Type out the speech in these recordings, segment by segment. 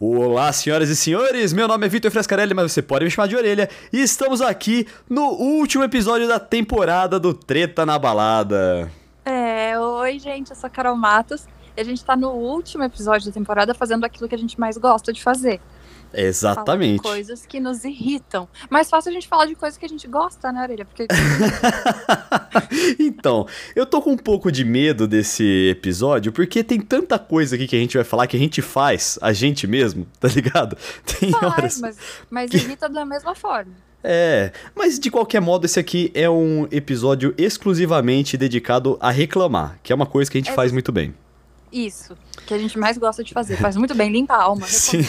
Olá, senhoras e senhores, meu nome é Vitor Frescarelli, mas você pode me chamar de orelha, e estamos aqui no último episódio da temporada do Treta na Balada. É, oi gente, eu sou a Carol Matos, e a gente tá no último episódio da temporada fazendo aquilo que a gente mais gosta de fazer. Exatamente. Coisas que nos irritam. Mais fácil a gente falar de coisas que a gente gosta, né, Orelha? Porque... então, eu tô com um pouco de medo desse episódio, porque tem tanta coisa aqui que a gente vai falar que a gente faz, a gente mesmo, tá ligado? Tem Faz, horas. mas, mas irrita da mesma forma. É, mas de qualquer modo, esse aqui é um episódio exclusivamente dedicado a reclamar, que é uma coisa que a gente É faz muito bem. Isso, que a gente mais gosta de fazer. Faz muito bem, limpa a alma. Sim.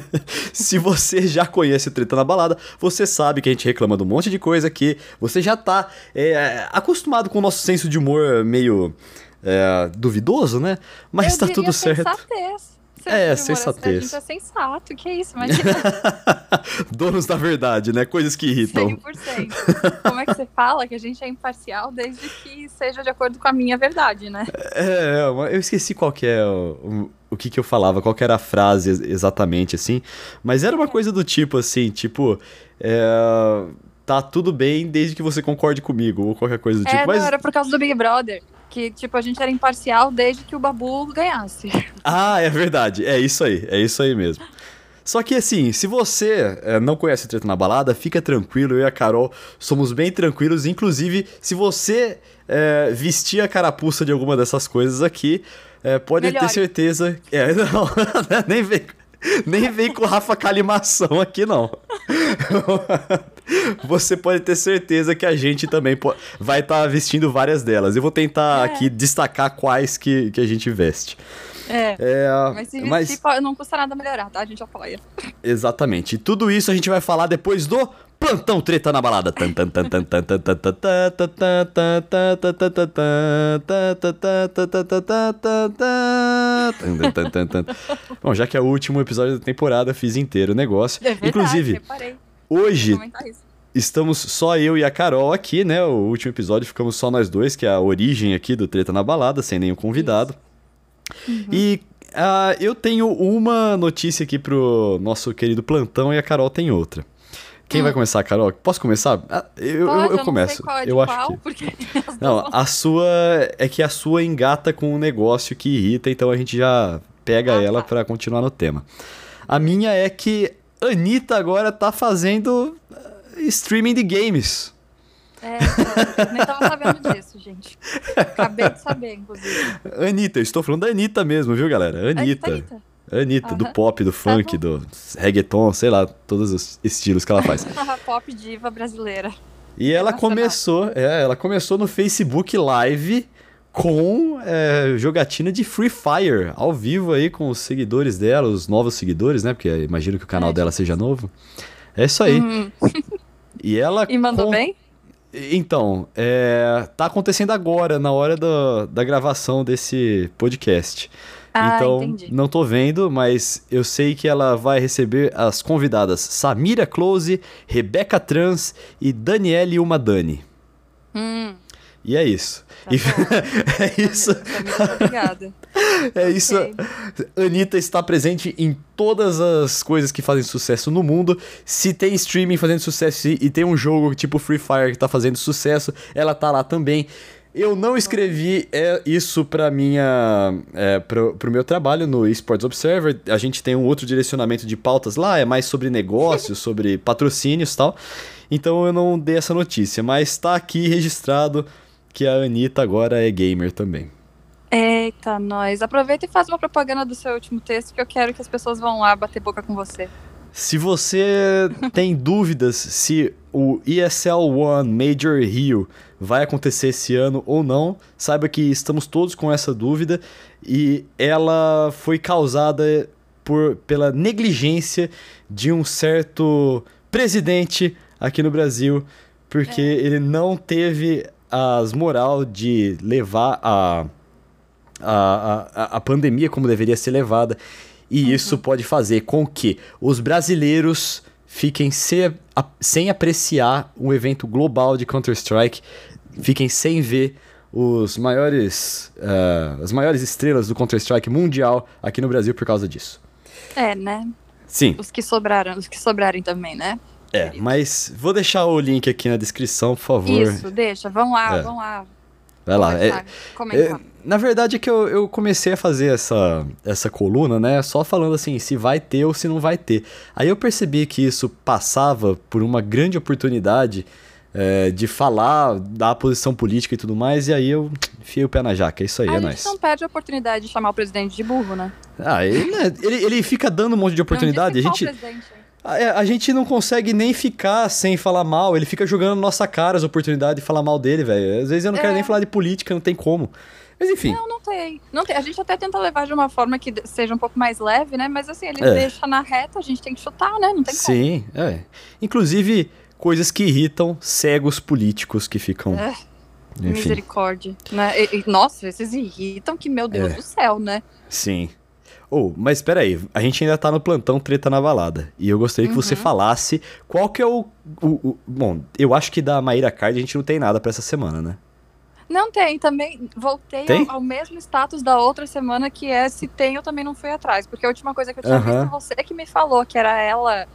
Se você já conhece o Treta na Balada, você sabe que a gente reclama de um monte de coisa que você já tá é, acostumado com o nosso senso de humor meio é, duvidoso, né? Mas Eu tá tudo certo. Sensatez. É, sensatez. A gente é sensato, que isso, imagina. Donos da verdade, né? Coisas que irritam. 100%. Como é que você fala que a gente é imparcial desde que seja de acordo com a minha verdade, né? É, eu esqueci qual que é o, o, que que eu falava, qual que era a frase ex- exatamente, assim. Mas era uma coisa do tipo, assim, tipo... é, tá tudo bem desde que você concorde comigo, ou qualquer coisa do é, tipo. não, Mas, era por causa do Big Brother. Que, tipo, a gente era imparcial desde que o Babu ganhasse. Ah, é verdade. É isso aí. É isso aí mesmo. Só que assim, se você é, não conhece o Treta na Balada, fica tranquilo, eu e a Carol somos bem tranquilos. Inclusive, se você é, vestir a carapuça de alguma dessas coisas aqui, é, pode ter Melhore. certeza. É, não, nem vem, nem vem com Rafa Calimação aqui, não. Você pode ter certeza que a gente também vai estar vestindo várias delas. Eu vou tentar É. aqui destacar quais que, que a gente veste. É. é mas se mas... Se, não custa nada melhorar, tá? A gente apoia. Exatamente. E tudo isso a gente vai falar depois do Plantão Treta na Balada. Bom, já que é o último episódio da temporada, fiz inteiro o negócio. É verdade, Inclusive, reparei. hoje estamos só eu e a Carol aqui, né? O último episódio ficamos só nós dois, que é a origem aqui do Treta na Balada, sem nenhum convidado. Isso. E ah, eu tenho uma notícia aqui pro nosso querido plantão e a Carol tem outra. Quem vai começar, Carol? Posso começar? Ah, eu, eu- Pode, eu não começo. é eu acho que. porque Não, a sua. É que a sua engata com um negócio que irrita, então a gente já pega Ah, ela tá. pra continuar no tema. A minha é que Anitta agora tá fazendo ah, streaming de games. É, eu nem tava sabendo disso, gente. Acabei de saber, inclusive. Anitta, eu estou falando da Anitta mesmo, viu, galera? Anitta. Anitta. Anitta, do Aham. pop, do funk, bom. do reggaeton, sei lá, todos os estilos que ela faz. Pop diva brasileira. E ela começou, é, ela começou no Facebook Live com é, jogatina de Free Fire, ao vivo aí com os seguidores dela, os novos seguidores, né? Porque imagino que o canal É, dela seja novo. É isso aí. Hum, E ela. e mandou com- bem? Então, é, tá acontecendo agora, na hora do- da gravação desse podcast. Ah, então, entendi. não tô vendo, mas eu sei que ela vai receber as convidadas Samira Close, Rebeca Trans e Daniele Umadani. Hum, E é isso. Tá E- é isso. Samira, Obrigada. É isso. Anitta está presente em todas as coisas que fazem sucesso no mundo. Se tem streaming fazendo sucesso e tem um jogo tipo Free Fire que tá fazendo sucesso, ela tá lá também. Eu não escrevi é, isso para minha é, pro, pro meu trabalho no Esports Observer. A gente tem um outro direcionamento de pautas lá, é mais sobre negócios, sobre patrocínios e tal. Então eu não dei essa notícia, mas tá aqui registrado que a Anitta agora é gamer também. Eita, nós. Aproveita e faz uma propaganda do seu último texto que eu quero que as pessoas vão lá bater boca com você. Se você tem dúvidas se o ESL One Major Rio vai acontecer esse ano ou não, saiba que estamos todos com essa dúvida e ela foi causada por, pela negligência de um certo presidente aqui no Brasil, porque ele não teve as moral de levar a a, a, a pandemia como deveria ser levada. E isso pode fazer com que os brasileiros fiquem se, a- sem apreciar um evento global de Counter-Strike, fiquem sem ver os maiores, ah, as maiores estrelas do Counter-Strike mundial aqui no Brasil por causa disso. É, né? Sim. Os que sobraram, os que sobrarem também, né? É, mas vou deixar o link aqui na descrição, por favor. Isso, deixa. Vamos lá, É. vamos lá. Vai lá. É, é, na verdade é que eu, eu comecei a fazer essa, essa coluna, né? Só falando assim, se vai ter ou se não vai ter. Aí eu percebi que isso passava por uma grande oportunidade é, de falar da posição política e tudo mais, e aí eu enfiei o pé na jaca. É isso aí, a é gente nóis. não perde a oportunidade de chamar o presidente de burro, né? Ah, ele, né, ele, ele fica dando um monte de oportunidade. A gente? A, a gente não consegue nem ficar sem falar mal. Ele fica jogando na nossa cara as oportunidades de falar mal dele, velho. Às vezes eu não quero É. nem falar de política, não tem como. Mas enfim. Não, não tem. Não tem. A gente até tenta levar de uma forma que seja um pouco mais leve, né? Mas assim, ele É. deixa na reta, a gente tem que chutar, né? Não tem como. Sim, é. Inclusive, coisas que irritam cegos políticos que ficam. É, Misericórdia. Né? E- e- nossa, esses irritam que, meu Deus É. do céu, né? sim. Oh, mas espera aí, a gente ainda tá no plantão treta na balada. E eu gostaria que você Uhum. falasse qual que é o, o, o- Bom, eu acho que da Maíra Card a gente não tem nada pra essa semana, né? Não tem, também voltei Tem? Ao, ao mesmo status da outra semana, que é se tem, eu também não fui atrás. Porque a última coisa que eu tinha Aham. visto, você que me falou, que era ela.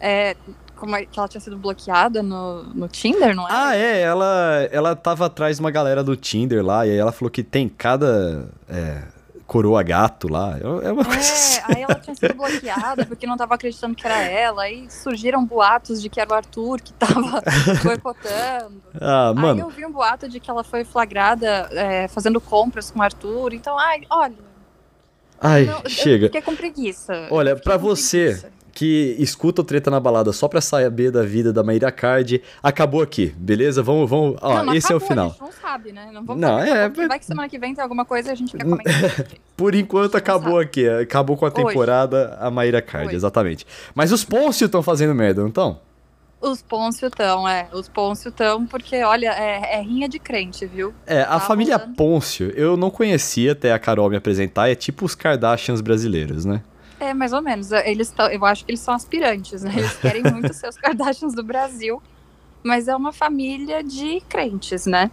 é, como é, que ela tinha sido bloqueada no, no Tinder, não é? Ah, é, ela, ela tava atrás de uma galera do Tinder lá, e aí ela falou que tem cada é, coroa gato lá. É uma coisa assim. É, aí ela tinha sido bloqueada porque não tava acreditando que era ela. Aí surgiram boatos de que era o Arthur que tava boicotando. Ah, Aí mano, eu vi um boato de que ela foi flagrada é, fazendo compras com o Arthur. Então, ai, olha. ai, não, chega. fiquei com preguiça. Olha, com você preguiça. Que escuta o Treta na Balada só pra saber da vida da Maíra Card, acabou aqui, beleza? Vamos, vamos, ó, não, não esse é o acabou, final. A gente não sabe, né? Não vamos Não, é, mas- Vai que semana que vem tem alguma coisa e a gente quer comentar. Por enquanto acabou aqui, acabou com a Hoje. temporada a Maíra Card, Hoje. exatamente. Mas os Pôncio estão fazendo merda, não estão? Os Pôncio tão, é. Os Pôncio tão, porque, olha, é, é rinha de crente, viu? É, a Tá família rolando. Pôncio, eu não conhecia até a Carol me apresentar, é tipo os Kardashians brasileiros, né? É, mais ou menos. Eles tão, eu acho que eles são aspirantes, né? Eles querem muito ser os Kardashians do Brasil. Mas é uma família de crentes, né?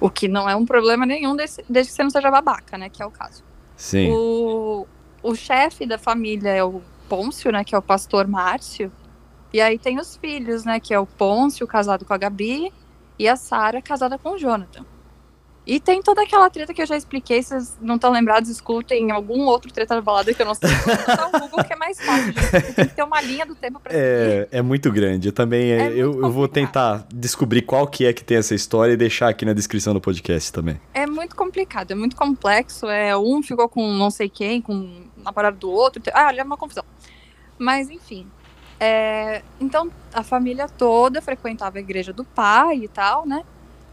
O que não é um problema nenhum desse- desde que você não seja babaca, né? Que é o caso. Sim. O, o chefe da família é o Pôncio, né? Que é o pastor Márcio. E aí tem os filhos, né? Que é o Pôncio, casado com a Gabi, e a Sara, casada com o Jonathan. E tem toda aquela treta que eu já expliquei, se vocês não estão lembrados, escutem algum outro treta da balada que eu não sei. Só o Google que é mais fácil, gente. porque Tem que ter uma linha do tempo pra. É, é muito grande. Eu também. É é, eu, eu vou tentar descobrir qual que é que tem essa história e deixar aqui na descrição do podcast também. É muito complicado, é muito complexo. É, um ficou com não sei quem, com namorado do outro. Ah, olha, é uma confusão. Mas, enfim. é, então, a família toda frequentava a igreja do pai e tal, né?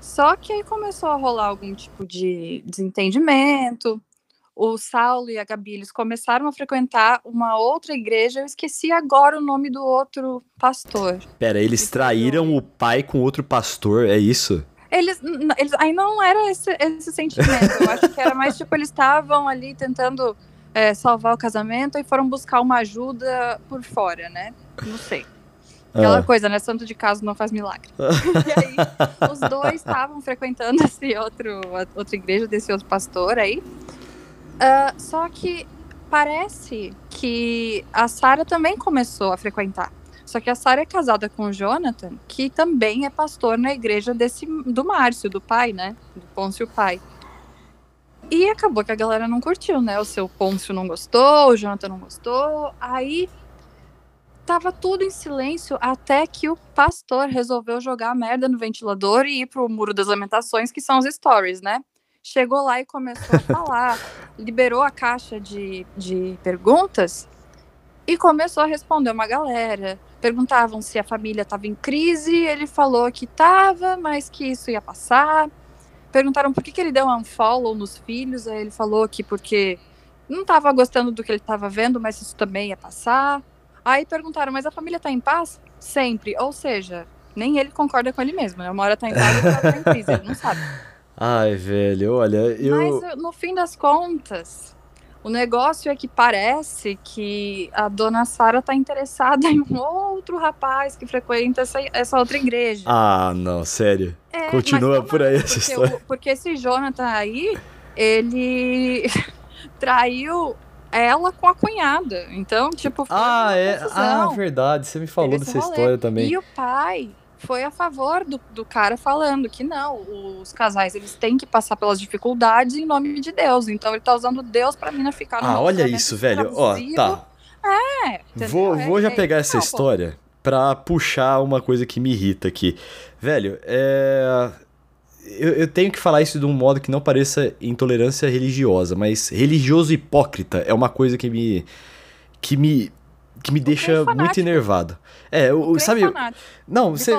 Só que aí começou a rolar algum tipo de desentendimento. O Saulo e a Gabi, eles começaram a frequentar uma outra igreja. Eu esqueci agora o nome do outro pastor. Pera, eles traíram o pai com outro pastor, é isso? Eles, eles aí não era esse, esse sentimento. Eu acho que era mais tipo, eles estavam ali tentando é, salvar o casamento e foram buscar uma ajuda por fora, né? Não sei. Aquela Ah, coisa, né? Santo de casa não faz milagre. e aí, os dois estavam frequentando esse outro, outra igreja desse outro pastor aí. Ah, só que parece que a Sara também começou a frequentar. Só que a Sara é casada com o Jonathan, que também é pastor na igreja desse do Márcio, do pai, né? Do Pôncio pai. E acabou que a galera não curtiu, né? O seu Pôncio não gostou, o Jonathan não gostou. Aí tava tudo em silêncio até que o pastor resolveu jogar a merda no ventilador e ir pro Muro das Lamentações, que são os stories, né? Chegou lá e começou a falar, liberou a caixa de, de perguntas e começou a responder uma galera. Perguntavam se a família estava em crise, ele falou que estava, mas que isso ia passar. Perguntaram por que, que ele deu um unfollow nos filhos, aí ele falou que porque não estava gostando do que ele estava vendo, mas isso também ia passar. Aí perguntaram, mas a família tá em paz? Sempre. Ou seja, nem ele concorda com ele mesmo, né? Uma hora tá em paz, outra tá em crise, ele não sabe. Ai, velho, olha, eu. Mas no fim das contas, o negócio é que parece que a dona Sara tá interessada em um outro rapaz que frequenta essa, essa outra igreja. Ah, não, sério. É, continua por aí tomara, essa porque história. o- porque esse Jonathan aí, ele traiu ela com a cunhada. Então, tipo, foi Ah, é. confusão. Ah, verdade. Você me falou Teve dessa história também. E o pai foi a favor do, do cara falando que não, os casais eles têm que passar pelas dificuldades em nome de Deus. Então ele tá usando Deus pra mina ficar no Ah, olha isso, velho. Ó, tá. É, entendeu? Vou, É- vou já é pegar essa isso, pô. história pra puxar uma coisa que me irrita aqui. Velho, é. Eu, eu tenho que falar isso de um modo que não pareça intolerância religiosa, mas religioso hipócrita é uma coisa que me. que me. que me deixa crente muito enervado. É, o, Crente sabe. fanático, Não, você.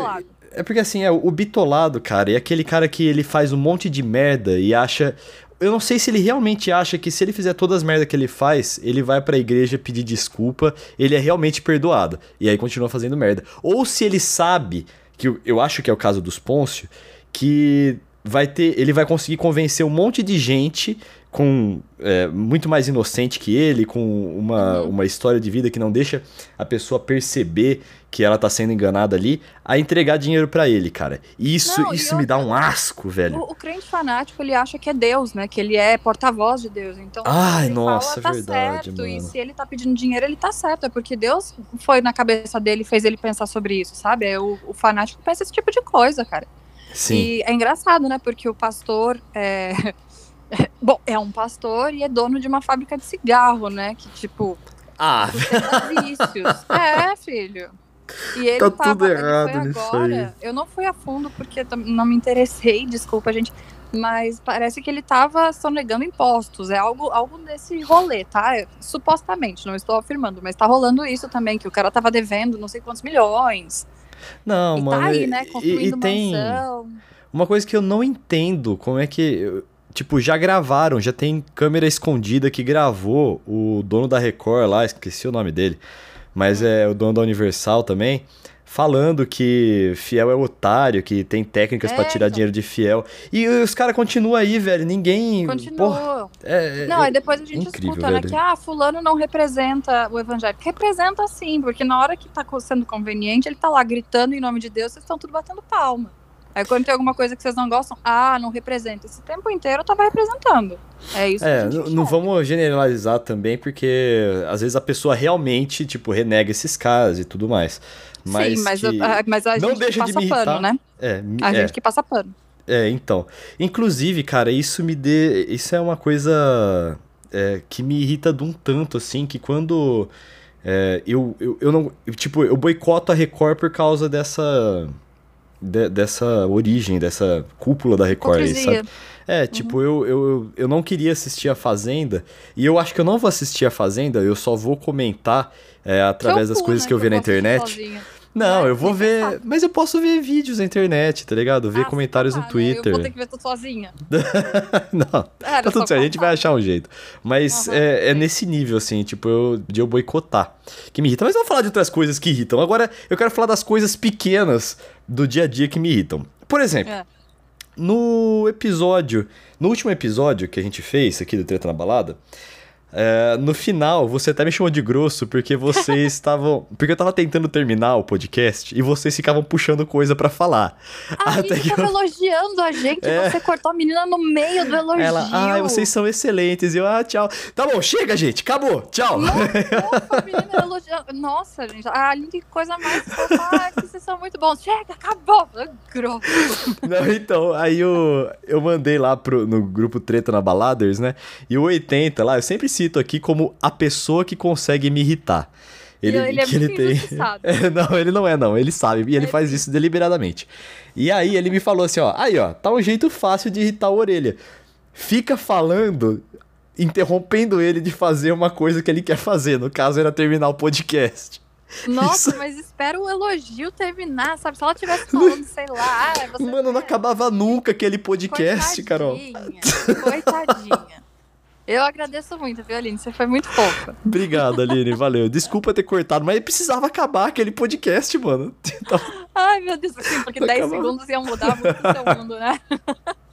É porque assim, é, o bitolado, cara, é aquele cara que ele faz um monte de merda e acha. Eu não sei se ele realmente acha que se ele fizer todas as merdas que ele faz, ele vai pra igreja pedir desculpa, ele é realmente perdoado. E aí continua fazendo merda. Ou se ele sabe, que eu, eu acho que é o caso dos Pôncio, que vai ter. Ele vai conseguir convencer um monte de gente com é, muito mais inocente que ele, com uma, Uhum. uma história de vida que não deixa a pessoa perceber que ela tá sendo enganada ali, a entregar dinheiro pra ele, cara. Isso, Não, isso me dá um asco, velho. O, o crente fanático, ele acha que é Deus, né? Que ele é porta-voz de Deus. Então, Ai, ele nossa, fala, tá verdade, certo. mano. E se ele tá pedindo dinheiro, ele tá certo. É porque Deus foi na cabeça dele e fez ele pensar sobre isso, sabe? É o, o fanático pensa esse tipo de coisa, cara. Sim. E é engraçado, né? Porque o pastor é. Bom, é um pastor e é dono de uma fábrica de cigarro, né? Que, tipo, Ah, vícios. É, filho. E ele Tá tava, tudo ele errado foi nisso agora. Eu não fui a fundo porque não me interessei, desculpa, gente. Mas parece que ele tava sonegando impostos. É algo, algo desse rolê, tá? Eu- supostamente, não estou afirmando, mas tá rolando isso também, que o cara tava devendo não sei quantos milhões. Não, e mano. tá aí, e- né? e, Construindo e tem mansão. uma coisa que eu não entendo, como é que. Tipo, já gravaram, já tem câmera escondida que gravou o dono da Record lá, esqueci o nome dele, mas Hum. é o dono da Universal também, falando que fiel é otário, que tem técnicas pra É, tirar então. dinheiro de fiel. E os caras continuam aí, velho. Ninguém. Porra, Continua. é, é- Não, aí depois a gente incrível, escuta, né, velho. que ah, fulano não representa o evangélico. Representa sim, porque na hora que tá sendo conveniente, ele tá lá gritando em nome de Deus, vocês estão tudo batendo palma. Aí quando tem alguma coisa que vocês não gostam, ah, não representa. Esse tempo inteiro eu tava representando. É isso É, não enxerga. vamos generalizar também, porque às vezes a pessoa realmente, tipo, renega esses casos e tudo mais. Mas, Sim, mas, que... a, mas a não gente deixa que de passa me irritar. pano, né? É, A é, gente que passa pano. é, então. Inclusive, cara, isso me dê. Isso é uma coisa é, que me irrita de um tanto, assim, que quando. é, eu, eu, eu não. eu, tipo, eu boicoto a Record por causa dessa. de- dessa origem, dessa cúpula da Record, aí, sabe? É, tipo, eu, eu, eu não queria assistir a Fazenda, e eu acho que eu não vou assistir a Fazenda, eu só vou comentar é, através Seu das coisas né, que eu vi na internet. sozinha. Não, Né? eu vou ver. Mas eu posso ver vídeos na internet, tá ligado? Ver Ah, comentários tá, no né? Twitter. Eu vou ter que ver tudo sozinha. não, Era tá tudo certo, a gente vai achar um jeito. Mas Aham, é, é nesse nível, assim, tipo, eu, de eu boicotar. Que me irrita. Mas vamos falar de outras coisas que irritam. Agora, eu quero falar das coisas pequenas do dia a dia que me irritam. Por exemplo, É. no episódio. No último episódio que a gente fez aqui do Treta na Balada. É, no final, você até me chamou de grosso porque vocês estavam. Porque eu tava tentando terminar o podcast e vocês ficavam puxando coisa pra falar. A Até gente que tava eu- elogiando a gente, É. você cortou a menina no meio do elogio. Ela, ah, vocês são excelentes. E eu, ah, tchau. Tá bom, chega, gente. Acabou. Tchau. Nossa, a menina elogiando. Nossa, gente, a Aline, que coisa mais. Ah, que vocês são muito bons. Chega, acabou. Ah, Grosso. Não, então, aí eu, eu mandei lá pro, no grupo Treta na Baladers, né? E o 80 lá, eu sempre cito aqui como a pessoa que consegue me irritar. Ele, ele é que muito injustiçado. É, não, ele não é, não. Ele sabe. E ele É faz isso deliberadamente. E aí ele me falou assim, ó. Aí, ó, tá um jeito fácil de irritar a orelha. Fica falando, interrompendo ele de fazer uma coisa que ele quer fazer. No caso, era terminar o podcast. Nossa, Isso. mas espera o elogio terminar, sabe? Se ela tivesse falando, sei lá, ah, Mano, não acabava nunca aquele podcast, Carol. Coitadinha, Coitadinha. Eu agradeço muito, viu, Aline? Você foi muito fofa. Obrigado, Aline, valeu. Desculpa ter cortado, mas precisava acabar aquele podcast, mano. Então, Ai, meu Deus, assim, porque Vai 10 acabar. segundos iam mudar muito o seu mundo, né?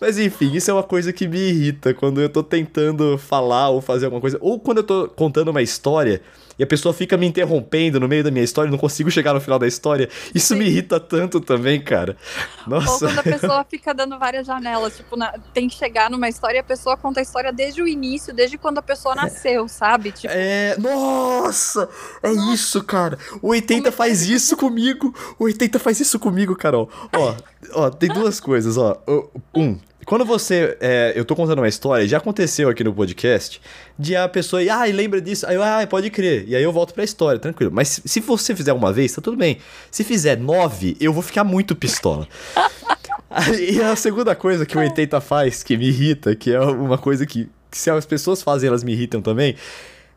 Mas enfim, isso é uma coisa que me irrita quando eu tô tentando falar ou fazer alguma coisa. Ou quando eu tô contando uma história e a pessoa fica me interrompendo no meio da minha história e não consigo chegar no final da história. Isso Sim. me irrita tanto também, cara. Nossa. Ou quando a pessoa fica dando várias janelas, tipo, na, tem que chegar numa história e a pessoa conta a história desde o início, desde quando a pessoa nasceu, sabe? Tipo... É, nossa! É nossa. isso, cara. O 80 é faz isso comigo. O 80 faz isso comigo, Carol. Ó, ó, tem duas coisas, ó. Um, quando você. É, eu tô contando uma história, já aconteceu aqui no podcast, de a pessoa. Ah, lembra disso? Aí eu, ah, pode crer. E aí eu volto pra história, tranquilo. Mas se você fizer uma vez, tá tudo bem. Se fizer nove, eu vou ficar muito pistola. e a segunda coisa que o 80 faz, que me irrita, que é uma coisa que, que se as pessoas fazem, elas me irritam também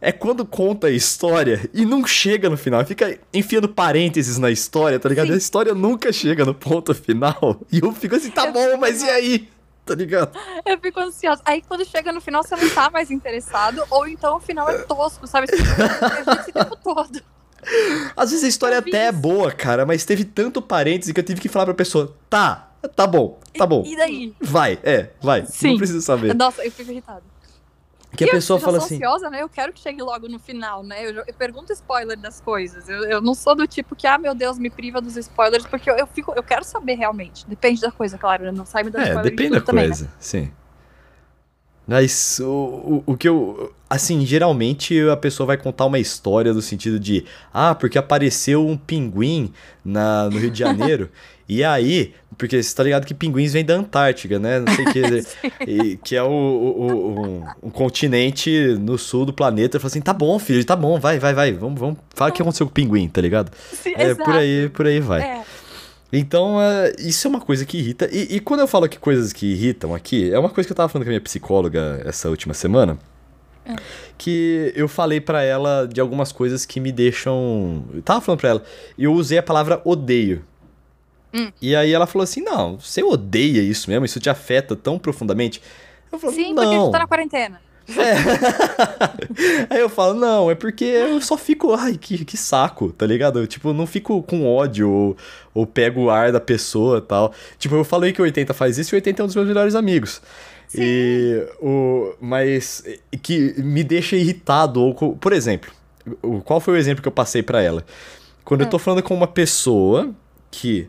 é quando conta a história e não chega no final. Fica enfiando parênteses na história, tá ligado? Sim. A história nunca chega no ponto final. E eu fico assim, tá bom, mas e aí? Tá ligado? Eu fico ansiosa. Aí quando chega no final, você não tá mais interessado, ou então o final é tosco, sabe? Você esse tempo todo. Às vezes a história até é boa, cara, mas teve tanto parêntese que eu tive que falar pra pessoa, tá, tá bom, tá bom. E, daí? Vai, é, vai. Sim. Não precisa saber. Nossa, eu fico irritado. Que a pessoa fala assim. Eu sou ansiosa, né? Eu quero que chegue logo no final, né? Eu, eu pergunto spoiler das coisas. Eu, eu, não sou do tipo que, ah, meu Deus, me priva dos spoilers, porque eu, eu fico, eu quero saber realmente. Depende da coisa, claro. Não sai me dando é. Depende de da também, coisa, né? sim. Mas o, o, o, que eu. Assim, geralmente a pessoa vai contar uma história do sentido de. Ah, porque apareceu um pinguim na, no Rio de Janeiro. E aí, porque você tá ligado que pinguins vêm da Antártica, né? Não sei o que. que é o, o, um, um, continente no sul do planeta. Fala assim, tá bom, filho, tá bom, vai, vai, vai. Vamos, vamos. Fala o que aconteceu com o pinguim, tá ligado? Sim, é, exato. por aí, por aí vai. É. Então, uh, isso é uma coisa que irrita. E, e, quando eu falo que coisas que irritam aqui, é uma coisa que eu tava falando com a minha psicóloga essa última semana. É. Que eu falei para ela de algumas coisas que me deixam. Eu tava falando pra ela. E eu usei a palavra odeio. Hum. E aí ela falou assim: não, você odeia isso mesmo? Isso te afeta tão profundamente? Eu falo, Sim, não. porque a gente tá na quarentena. É. aí eu falo, não, é porque eu só fico, ai, que, que saco, tá ligado? Eu, tipo, não fico com ódio ou, ou pego o ar da pessoa tal. Tipo, eu falei que o 80 faz isso e o 80 é um dos meus melhores amigos. Sim. E o. Mas que me deixa irritado. Ou, por exemplo, qual foi o exemplo que eu passei para ela? Quando eu tô hum. falando com uma pessoa que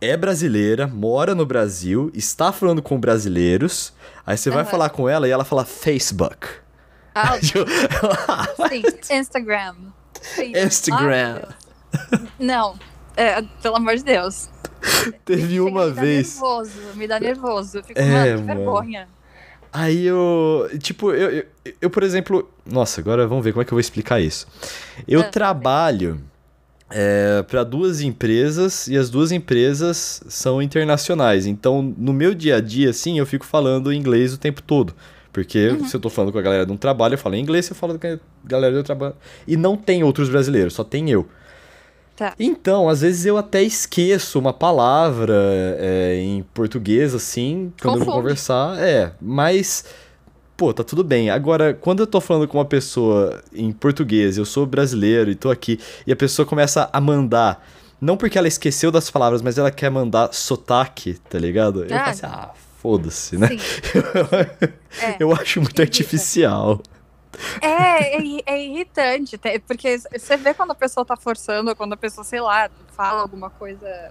é brasileira, mora no Brasil, está falando com brasileiros. Aí você uhum. vai falar com ela e ela fala Facebook. Ah, Sim, Instagram. Instagram. Não, é, pelo amor de Deus. Teve uma me vez. Me dá nervoso, me dá nervoso. Eu fico, é, mano, que vergonha. Aí eu. Tipo, eu, eu, eu, por exemplo. Nossa, agora vamos ver como é que eu vou explicar isso. Eu ah, trabalho é, para duas empresas e as duas empresas são internacionais. Então, no meu dia a dia, assim, eu fico falando inglês o tempo todo. Porque uhum. se eu tô falando com a galera de um trabalho, eu falo em inglês, se eu falo com a galera do trabalho. E não tem outros brasileiros, só tem eu. Tá. Então, às vezes eu até esqueço uma palavra é, em português, assim, quando Confunde. eu vou conversar. É, mas pô, tá tudo bem. Agora, quando eu tô falando com uma pessoa em português, eu sou brasileiro e tô aqui, e a pessoa começa a mandar, não porque ela esqueceu das palavras, mas ela quer mandar sotaque, tá ligado? Eu ah, assim, ah, foda-se, né? é, eu acho muito artificial. É, é, é, irritante, porque você vê quando a pessoa tá forçando, ou quando a pessoa, sei lá, fala alguma coisa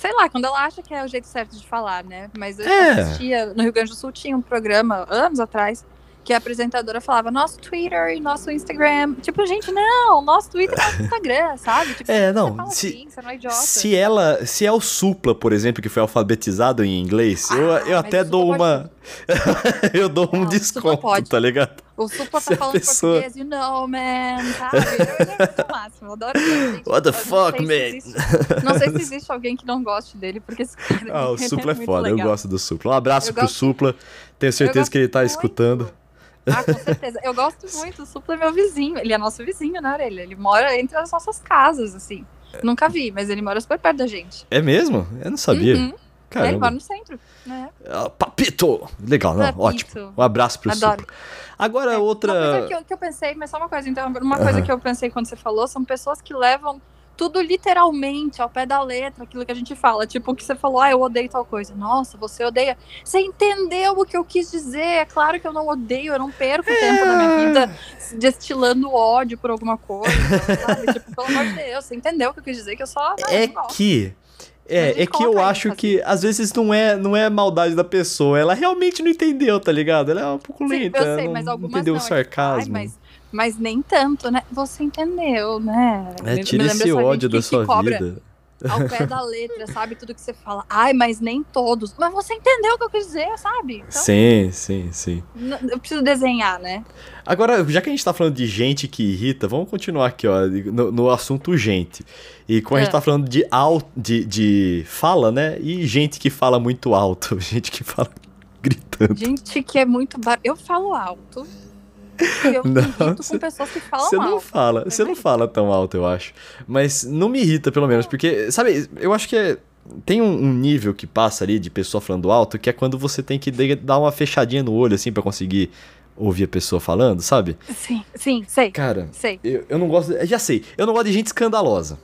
sei lá, quando ela acha que é o jeito certo de falar, né? Mas eu é. assistia, no Rio Grande do Sul tinha um programa, anos atrás, que a apresentadora falava nosso Twitter e nosso Instagram. Tipo, gente, não, nosso Twitter e nosso Instagram, sabe? Tipo, é, não. Se, assim, você não é idiota. Se ela, se é o Supla, por exemplo, que foi alfabetizado em inglês, ah, eu, eu até dou uma. eu dou não, um desconto, tá ligado? O Supla tá falando pessoa... português, you know, man, sabe? Eu, o máximo, adoro gente, What the fuck, man? Existe, não sei se existe alguém que não goste dele, porque esse cara Ah, o Supla é, é foda, legal. eu gosto do Supla. Um abraço eu pro gosto... Supla, tenho certeza que ele tá muito. escutando. Ah, com certeza. Eu gosto muito. O Supla é meu vizinho. Ele é nosso vizinho, né, Orelha? Ele mora entre as nossas casas, assim. Nunca vi, mas ele mora super perto da gente. É mesmo? Eu não sabia. Uhum. Caramba. É, mora no centro. Né? Ah, papito! Legal, não, Papito. ótimo. Um abraço pro Adoro. Supla. Agora, é, outra. Uma coisa que eu, que eu, pensei, mas só uma coisa, então, uma coisa que eu pensei quando você falou são pessoas que levam tudo literalmente, ao pé da letra, aquilo que a gente fala. Tipo, o que você falou, ah, eu odeio tal coisa. Nossa, você odeia. Você entendeu o que eu quis dizer. É claro que eu não odeio, eu não perco é... tempo da minha vida destilando ódio por alguma coisa, sabe? tipo, pelo amor de Deus, você entendeu o que eu quis dizer, que eu só. Não, é que é, é que eu acho que às vezes não é, não é maldade da pessoa, ela realmente não entendeu, tá ligado? Ela é um pouco lenta, Sim, eu sei, mas não entendeu não, o sarcasmo. Tipo, ai, mas, mas nem tanto, né? Você entendeu, né? É, tira esse ódio da sua vida ao pé da letra, sabe? Tudo que você fala. Ai, mas nem todos. Mas você entendeu o que eu quis dizer, sabe? Então, sim, sim, sim. Eu preciso desenhar, né? Agora, já que a gente tá falando de gente que irrita, vamos continuar aqui, ó, no, no assunto gente. E como é. a gente é. tá falando de, alto, de, de fala, né? E gente que fala muito alto, gente que fala gritando. Gente que é muito. Bar... Eu falo alto. Eu não, irrito com pessoas que falam você não alto. Fala, você não fala tão alto, eu acho. Mas não me irrita, pelo menos, porque, sabe, eu acho que é, tem um, um, nível que passa ali de pessoa falando alto, que é quando você tem que dar uma fechadinha no olho, assim, para conseguir ouvir a pessoa falando, sabe? Sim, sim, sei. Cara, sei. Eu, eu não gosto. De, já sei, eu não gosto de gente escandalosa.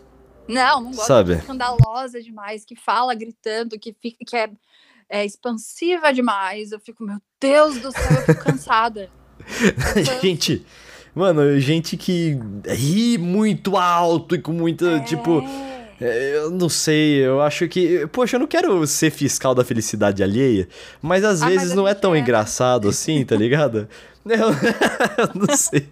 Não, não gosto sabe? de escandalosa demais, que fala gritando, que, fica, que é, é expansiva demais. Eu fico, meu Deus do céu, eu fico cansada. gente, mano, gente que ri muito alto e com muita, é... tipo. É, eu não sei, eu acho que. Poxa, eu não quero ser fiscal da felicidade alheia, mas às ah, vezes mas não é tão é. engraçado assim, tá ligado? eu não sei.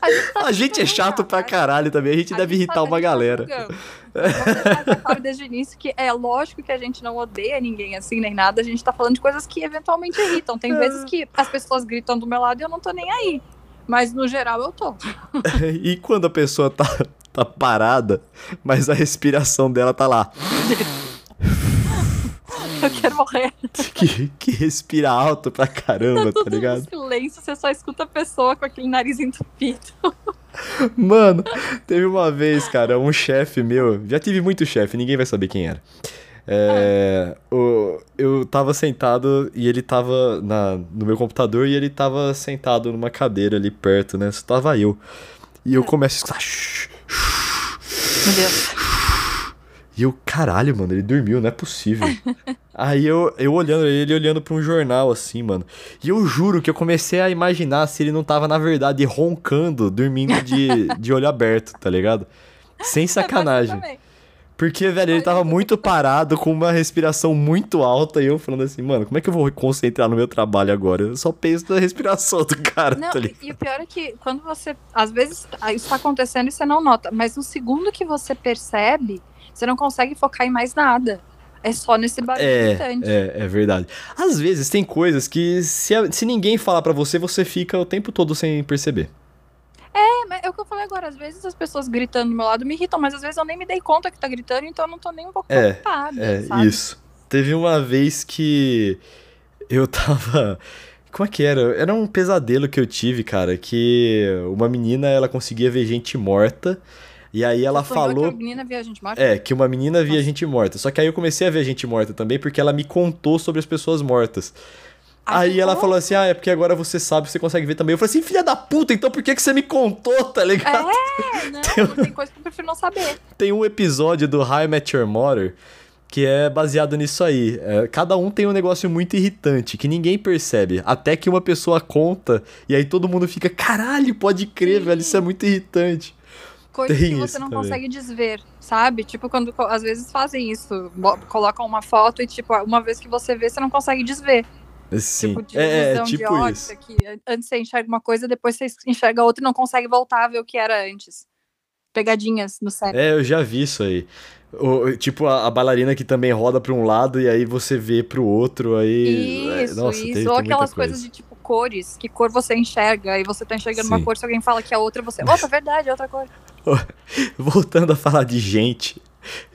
A gente, tá a gente é chato pra caralho também, a gente a deve gente irritar tá, uma galera. Claro desde o início que é lógico que a gente não odeia ninguém assim, nem nada, a gente tá falando de coisas que eventualmente irritam. Tem vezes que as pessoas gritam do meu lado e eu não tô nem aí. Mas no geral eu tô. e quando a pessoa tá, tá parada, mas a respiração dela tá lá. Eu quero morrer. Que, que respira alto pra caramba, tá, tá ligado? No silêncio, você só escuta a pessoa com aquele nariz entupido. Mano, teve uma vez, cara, um chefe meu. Já tive muito chefe, ninguém vai saber quem era. É, ah. o, eu tava sentado e ele tava na, no meu computador e ele tava sentado numa cadeira ali perto, né? Só tava eu. E eu começo a escutar. Meu Deus. E eu, caralho, mano, ele dormiu, não é possível. Aí eu, eu olhando ele, olhando pra um jornal, assim, mano. E eu juro que eu comecei a imaginar se ele não tava, na verdade, roncando, dormindo de, de olho aberto, tá ligado? Sem sacanagem. Porque, velho, ele tava muito parado, com uma respiração muito alta, e eu falando assim, mano, como é que eu vou concentrar no meu trabalho agora? Eu só penso na respiração do cara, não, tá? E o pior é que quando você. Às vezes isso tá acontecendo e você não nota, mas no segundo que você percebe você não consegue focar em mais nada. É só nesse barulho é, É, é verdade. Às vezes tem coisas que se, se ninguém falar para você, você fica o tempo todo sem perceber. É, mas é o que eu falei agora. Às vezes as pessoas gritando do meu lado me irritam, mas às vezes eu nem me dei conta que tá gritando, então eu não tô nem um pouco é, preocupada. É, sabe? isso. Teve uma vez que eu tava. Como é que era? Era um pesadelo que eu tive, cara, que uma menina ela conseguia ver gente morta e aí ela falou. Que uma menina via gente morta? É, que uma menina via Nossa. gente morta. Só que aí eu comecei a ver gente morta também, porque ela me contou sobre as pessoas mortas. aí ela falou assim: Ah, é porque agora você sabe, você consegue ver também. Eu falei assim, filha da puta, então por que, que você me contou, tá ligado? É, não, tem, tem coisa que eu prefiro não saber. Tem um episódio do High Met Your Mother que é baseado nisso aí. É, cada um tem um negócio muito irritante que ninguém percebe. Até que uma pessoa conta e aí todo mundo fica: caralho, pode crer, Sim. velho, isso é muito irritante coisas Tem que você não também. consegue desver, sabe? Tipo, quando às vezes fazem isso, colocam uma foto e, tipo, uma vez que você vê, você não consegue desver. Sim. Tipo, de é, é tipo ótica, isso. Que antes você enxerga uma coisa, depois você enxerga outra e não consegue voltar a ver o que era antes. Pegadinhas no cérebro. É, eu já vi isso aí. O, tipo, a, a, bailarina que também roda pra um lado e aí você vê pro outro, aí... É, isso, Nossa, isso. Tem, Ou tem aquelas coisas de, tipo, cores. Que cor você enxerga e você tá enxergando Sim. uma cor, se alguém fala que é outra, você... Opa, verdade, é outra cor. Voltando a falar de gente.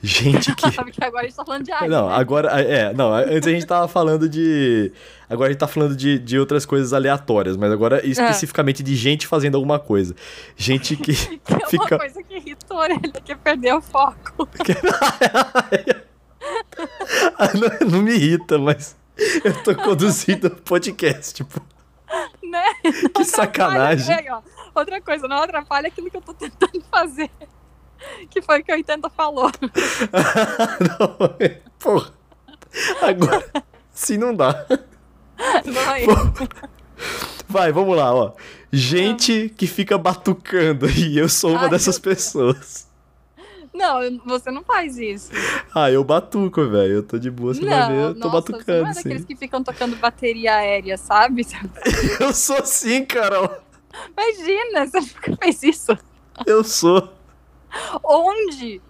Gente que. Porque agora a gente tá falando de águia. Não, né? agora. É, não, antes a gente tava falando de. Agora a gente tá falando de, de outras coisas aleatórias, mas agora é. especificamente é. de gente fazendo alguma coisa. Gente que. que é fica... uma coisa que irritou ele, que perder o foco. não, não, me irrita, mas eu tô conduzindo o podcast, tipo. Né? Que sacanagem. Outra coisa, não atrapalha aquilo que eu tô tentando fazer. que foi que o 80 falou. não, porra. Agora, se não dá. Vai. Vai, vamos lá, ó. Gente que fica batucando e eu sou uma Ai, dessas pessoas. Não, você não faz isso. Ah, eu batuco, velho. Eu tô de boa, você vai ver, não, eu tô nossa, você não batucando, é daqueles sim. que ficam tocando bateria aérea, sabe? Eu sou sim, Carol. Imagina, você nunca fez isso. Eu sou. Onde?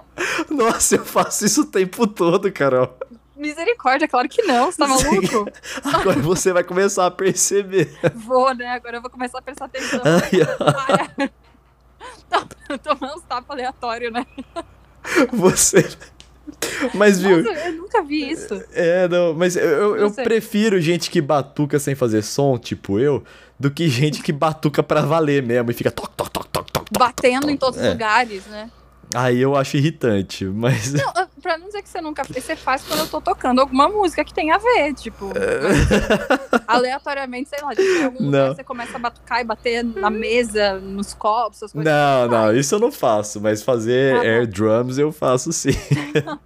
Nossa, eu faço isso o tempo todo, Carol. Misericórdia, claro que não, você tá maluco? Agora você vai começar a perceber. Vou, né? Agora eu vou começar a prestar atenção. Ai. Tomar uns tapas aleatórios, né? você. Mas viu, Nossa, eu nunca vi isso. é, não, mas eu, eu, prefiro gente que batuca sem fazer som, tipo eu, do que gente que batuca pra valer mesmo e fica toc, toc, toc, toc, toc, toc. Batendo em todos os É. lugares, né? Aí eu acho irritante, mas. Não, ah, pra não dizer que você nunca fez, você faz quando eu tô tocando alguma música que tem a ver, tipo. aleatoriamente, sei lá, em algum Não. lugar você começa a batucar e bater na mesa, nos copos, essas coisas. Não, não, isso eu não faço, mas fazer Tá bom. air drums eu faço sim.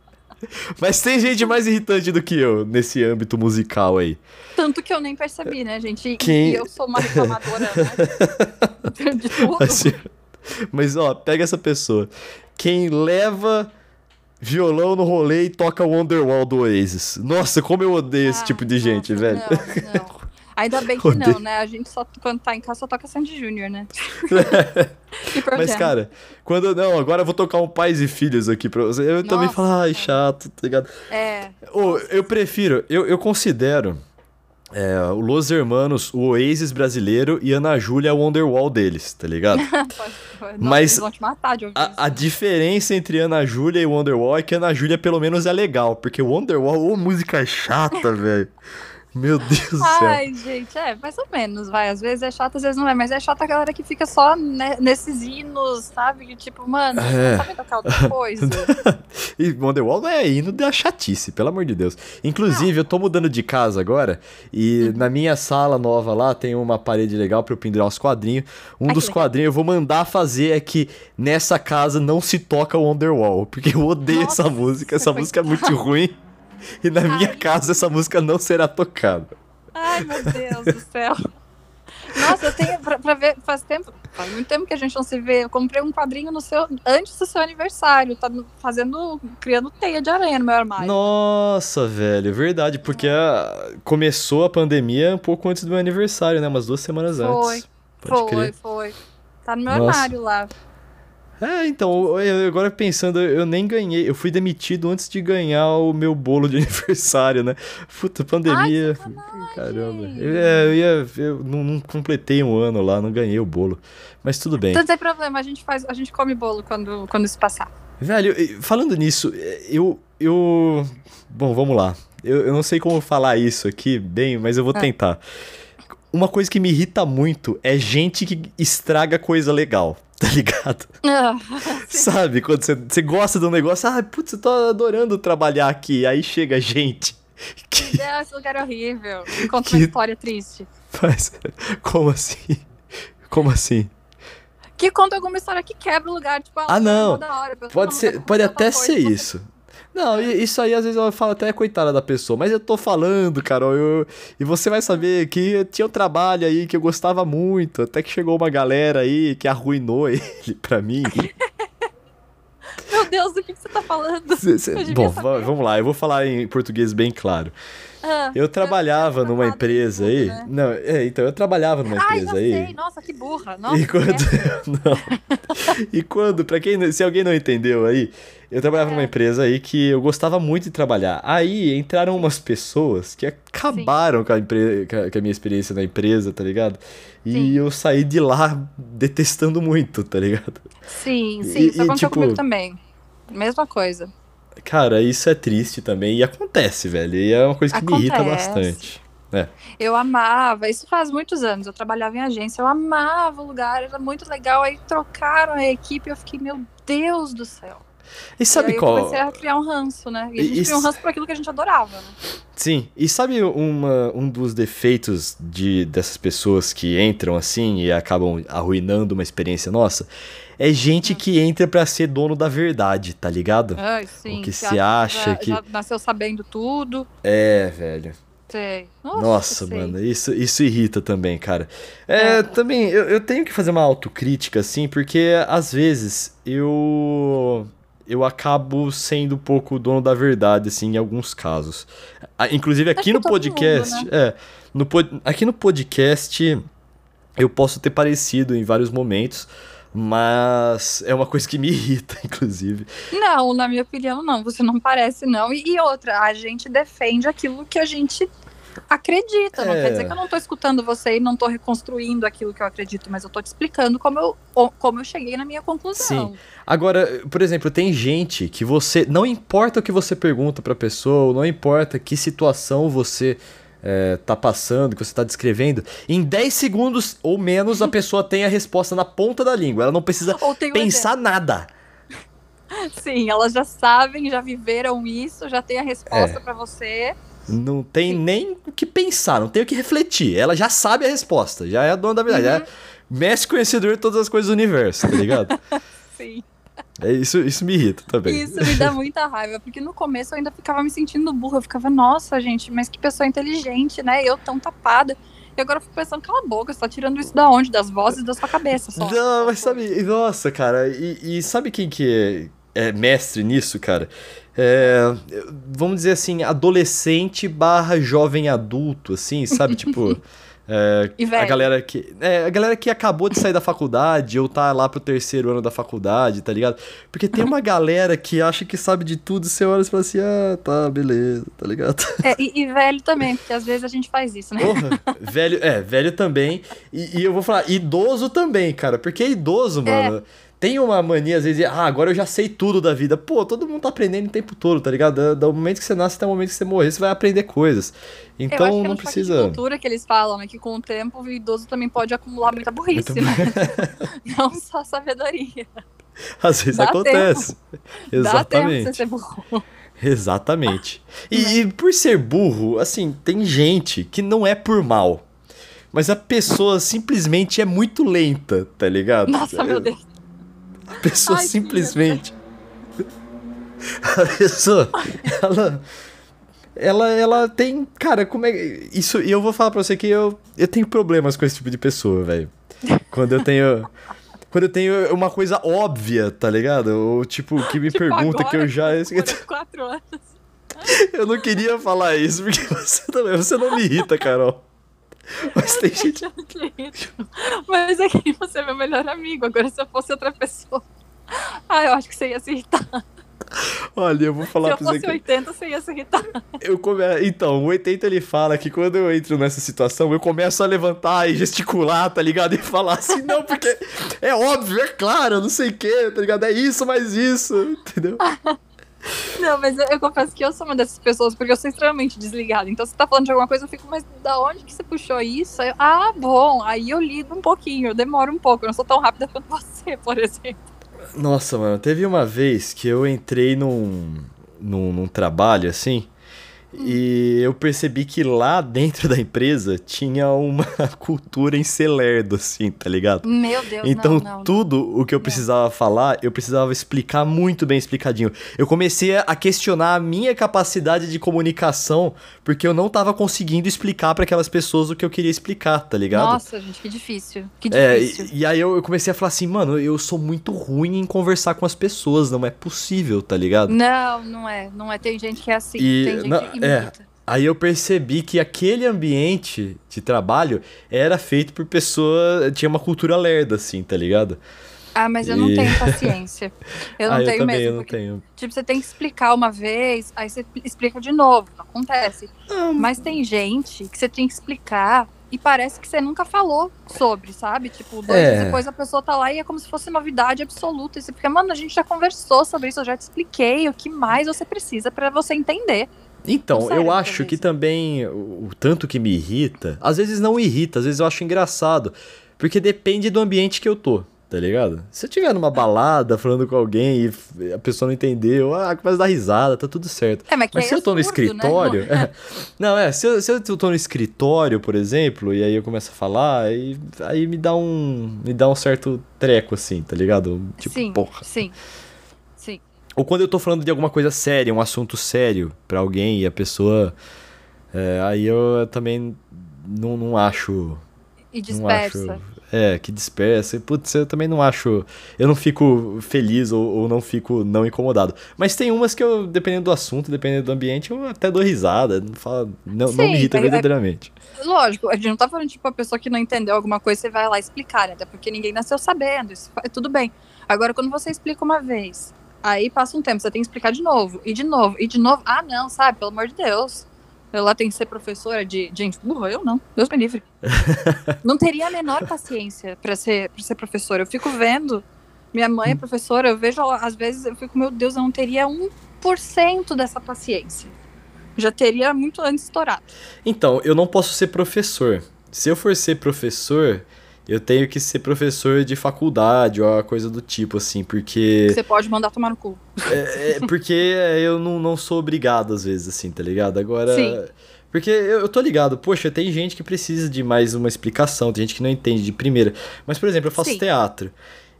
mas tem gente mais irritante do que eu nesse âmbito musical aí. Tanto que eu nem percebi, né, gente? E- Quem- E eu sou uma reclamadora, né? De tudo. Assim, Mas ó, pega essa pessoa. Quem leva violão no rolê e toca Wonderwall do Oasis. Nossa, como eu odeio esse Ah, tipo de gente, nossa, velho. Não, não. Ainda bem que Odeio. não, né? A gente só, quando tá em casa, só toca Sandy Júnior, né? Pearl Mas, cara, quando. Não, agora eu vou tocar um Pais e Filhos aqui pra você. Eu também Nossa, falo, ai, chato, tá ligado? É, eu prefiro, eu, eu considero é, o Los Hermanos o Oasis brasileiro e Ana Júlia o Wonderwall deles, tá ligado? Nossa, Mas matar. A, a diferença entre Ana Júlia e Wonderwall é que Ana Júlia pelo menos é legal, porque o Wonderwall, ô música chata, velho. Meu Deus do céu. Ai, gente, é, mais ou menos, vai. Às vezes é chato, às vezes não é. Mas é chata a galera que fica só ne- nesses hinos, sabe? Que tipo, mano, É. sabe tocar outra coisa. E Wonderwall não é hino da chatice, pelo amor de Deus. Inclusive, eu tô mudando de casa agora e Uhum. na minha sala nova lá tem uma parede legal pra eu pendurar os quadrinhos. Um Ai, dos quadrinhos eu vou mandar fazer é que nessa casa não se toca Wonderwall, porque eu odeio Nossa, essa música. Essa música é muito ruim. E na minha Ai. casa essa música não será tocada. Ai, meu Deus do céu. Nossa, eu tenho pra, pra ver, faz tempo, faz muito tempo que a gente não se vê. Eu comprei um quadrinho no seu, antes do seu aniversário, tá fazendo, criando teia de aranha no meu armário. Nossa, velho, verdade, porque a- começou a pandemia um pouco antes do meu aniversário, né? Umas duas semanas Foi, antes. Pode foi, crer. foi. Tá no meu Nossa. armário lá. É, então, eu- agora pensando, eu nem ganhei, eu fui demitido antes de ganhar o meu bolo de aniversário, né? Puta, pandemia. caramba. Eu, é, eu, ia, eu não, não completei um ano lá, não ganhei o bolo. Mas tudo bem. Então não tem problema, a gente faz, a gente come bolo quando, quando isso passar. Velho, falando nisso, eu. eu bom, vamos lá. Eu, eu não sei como falar isso aqui bem, mas eu vou Ah. tentar. Uma coisa que me irrita muito é gente que estraga coisa legal, tá ligado? Ah, Sabe? Quando você, você gosta de um negócio, ah, putz, eu tô adorando trabalhar aqui. Aí chega gente que é, esse lugar é horrível. Me conta uma Que- história triste. faz. Como assim? Como assim? Que conta alguma história que quebra o lugar, tipo, Ah, não. da hora, Pode, não ser, pode até ser isso. Não, e- isso aí às vezes eu falo até coitada da pessoa, mas eu tô falando, Carol, eu- e você vai saber que tinha um trabalho aí que eu gostava muito, até que chegou uma galera aí que arruinou ele pra mim. Meu Deus, do que, que você tá falando? Cê- cê- Bom, saber. va- vamos lá, eu vou falar em português bem claro. Ah, Eu trabalhava tinha numa empresa tudo, aí. né? Não, é, então eu trabalhava numa Ai, empresa aí. sei. Nossa, que burra. Nossa, E quando. não. E quando, pra quem. Se alguém não entendeu aí, eu trabalhava numa É. empresa aí que eu gostava muito de trabalhar. Aí entraram umas pessoas que acabaram com a, empre... com a minha experiência na empresa, tá ligado? E Sim. eu saí de lá detestando muito, tá ligado? Sim, sim, E- isso e, aconteceu tipo- comigo também. Mesma coisa. Cara, isso é triste também. E acontece, velho. E é uma coisa que me irrita Acontece. bastante. Eu amava, isso faz muitos anos, eu trabalhava em agência, eu amava o lugar, era muito legal, aí trocaram a equipe, eu fiquei, meu Deus do céu. E sabe e qual? Eu comecei a criar um ranço, né? E a gente E- criou um ranço por aquilo que a gente adorava, né? Sim, e sabe uma, um dos defeitos de, dessas pessoas que entram assim e acabam arruinando uma experiência nossa? É gente que entra pra ser dono da verdade, tá ligado? Ai, sim. que você se acha já, que- Já nasceu sabendo tudo. É, velho. Sei. Nossa, sei. mano, isso, isso irrita também, cara. É, É. também, eu, eu tenho que fazer uma autocrítica, assim, porque às vezes eu. Eu acabo sendo um pouco dono da verdade, assim, em alguns casos. Ah, Inclusive aqui no que podcast. mundo, É. No, aqui no podcast eu posso ter parecido em vários momentos, mas é uma coisa que me irrita, inclusive. Não, na minha opinião, não. Você não parece, não. E, e outra, a gente defende aquilo que a gente acredita. Não É. quer dizer que eu não tô escutando você e não tô reconstruindo aquilo que eu acredito, mas eu tô te explicando como eu, como eu cheguei na minha conclusão. Agora, por exemplo, tem gente que você. Não importa o que você pergunta pra pessoa, não importa que situação você é, tá passando, que você tá descrevendo, em 10 segundos ou menos a pessoa tem a resposta na ponta da língua. Ela não precisa pensar nada. Sim, elas já sabem, já viveram isso, já tem a É. resposta pra você. Não tem Sim. nem o que pensar, não tem o que refletir. Ela já sabe a resposta, já é a dona da verdade. Uhum. É mestre conhecedor de todas as coisas do universo, tá ligado? Sim. É, isso, isso me irrita também. Isso me dá muita raiva, porque no começo eu ainda ficava me sentindo burra. Eu ficava, nossa, gente, mas que pessoa inteligente, né? Eu tão tapada. E agora eu fico pensando, cala a boca, você tá tirando isso da onde? Das vozes da sua cabeça só. Não, mas sabe, nossa, cara, e, e sabe quem que é, é mestre nisso, cara? É, vamos dizer assim, adolescente barra jovem adulto, assim, sabe? Tipo, é, E a galera que. É, a galera que acabou de sair da faculdade ou tá lá pro terceiro ano da faculdade, tá ligado? Porque tem uma galera que acha que sabe de tudo e você olha e fala assim, ah, tá, beleza, tá ligado? É, e, e velho também, porque às vezes a gente faz isso, né? Porra, velho, é, velho também. E, e eu vou falar, idoso também, cara. Porque idoso, mano, tem uma mania, às vezes, de, ah, agora eu já sei tudo da vida. Pô, todo mundo tá aprendendo o tempo todo, tá ligado? Do, do momento que você nasce até o momento que você morrer, você vai aprender coisas. Então é não choque de precisa. cultura que eles falam, né? Que com o tempo o idoso também pode acumular muita burrice, Muito- né? Não só sabedoria. Às vezes Dá acontece. Dá tempo você Exatamente. ser burro. Exatamente. E, e por ser burro, assim, tem gente que não é por mal. Mas a pessoa simplesmente é muito lenta, tá ligado? Nossa, meu Deus. A pessoa Ai, simplesmente. A pessoa. Ela. Ela, ela tem. Cara, como é. Isso. E eu vou falar pra você que eu, eu tenho problemas com esse tipo de pessoa, velho. Quando eu tenho. Quando eu tenho uma coisa óbvia, tá ligado? Ou tipo, que me Tipo, pergunta que eu agora, já. Por quatro anos. Eu não queria falar isso, porque você também. Você não me irrita, Carol. Mas tem gente. Eu. Mas é que você é meu melhor amigo. Agora, se eu fosse outra pessoa. Ah, eu acho que você ia se irritar. Olha, eu vou Se falar eu pra você fosse que. 80, você ia se irritar. Eu come... Então, o 80 ele fala que quando eu entro nessa situação, eu começo a levantar e gesticular, tá ligado? E falar assim, não, porque é óbvio, é claro, não sei o que, tá ligado? É isso, mais isso, entendeu? Não, mas eu, eu confesso que eu sou uma dessas pessoas, porque eu sou extremamente desligada. Então, você tá falando de alguma coisa, eu fico, mas da onde que você puxou isso? Eu, ah, bom. Aí eu lido um pouquinho, eu demoro um pouco. Eu não sou tão rápida quanto você, por exemplo. Nossa, mano, teve uma vez que eu entrei num, num, num trabalho assim. E eu percebi que lá dentro da empresa tinha uma cultura em ser lerdo, assim, tá ligado? Meu Deus, Então, não, não, não. tudo o que eu precisava falar, eu precisava explicar muito bem explicadinho. Eu comecei a questionar a minha capacidade de comunicação, porque eu não tava conseguindo explicar pra aquelas pessoas o que eu queria explicar, tá ligado? Nossa, gente, que difícil. Que É, difícil. e, e aí eu, eu comecei a falar assim, mano, eu sou muito ruim em conversar com as pessoas, não é possível, tá ligado? Não, não é. Não é. Tem gente que é assim. E- tem gente não, que é. Aí eu percebi que aquele ambiente de trabalho era feito por pessoa, tinha uma cultura lerda, assim, tá ligado? Ah, mas eu não E- tenho paciência. Eu não ah, eu tenho também, mesmo. eu não porque, tenho. Tipo, você tem que explicar uma vez, aí você explica de novo. Não acontece. Ah, Mas tem gente que você tem que explicar e parece que você nunca falou sobre, sabe? Tipo, dois É. dias depois a pessoa tá lá e é como se fosse novidade absoluta. E você fica, mano, a gente já conversou sobre isso, eu já te expliquei o que mais você precisa pra você entender. Então, eu acho que também o, o tanto que me irrita, às vezes não irrita, às vezes eu acho engraçado, porque depende do ambiente que eu tô, tá ligado? Se eu estiver numa balada falando com alguém e a pessoa não entendeu, ah, começa a dar risada, tá tudo certo. É, mas, mas se eu tô no absurdo, escritório. Né? não, é, se eu, se eu tô no escritório, por exemplo, e aí eu começo a falar, aí, aí me dá um. me dá um certo treco, assim, tá ligado? Tipo, sim, porra. Sim. Ou quando eu tô falando de alguma coisa séria, um assunto sério pra alguém e a pessoa. É, aí eu também não, não acho. E dispersa. Não acho, é, que dispersa. E, putz, eu também não acho. Eu não fico feliz ou, ou, não fico não incomodado. Mas tem umas que eu, dependendo do assunto, dependendo do ambiente, eu até dou risada. Não, falo, não, Sim, não me irrita é, verdadeiramente. É, lógico, a gente não tá falando, tipo, a pessoa que não entendeu alguma coisa, você vai lá explicar, né? Até porque ninguém nasceu sabendo, isso é tudo bem. Agora, quando você explica uma vez, aí passa um tempo, você tem que explicar de novo, e de novo, e de novo. Ah, não, sabe? Pelo amor de Deus eu lá tenho que ser professora de gente burra, eu não. Deus me livre. não teria a menor paciência para ser, pra ser professora. Eu fico vendo. Minha mãe é professora, eu vejo, às vezes, eu fico, meu Deus, eu não teria 1% dessa paciência. Já teria muito antes estourado. Então, eu não posso ser professor. Se eu for ser professor, eu tenho que ser professor de faculdade ou coisa do tipo, assim, porque. Você pode mandar tomar no cu. É, é porque eu não, não sou obrigado, às vezes, assim, tá ligado? Agora. Sim. Porque eu, eu tô ligado, poxa, tem gente que precisa de mais uma explicação, tem gente que não entende de primeira. Mas, por exemplo, eu faço Sim. teatro.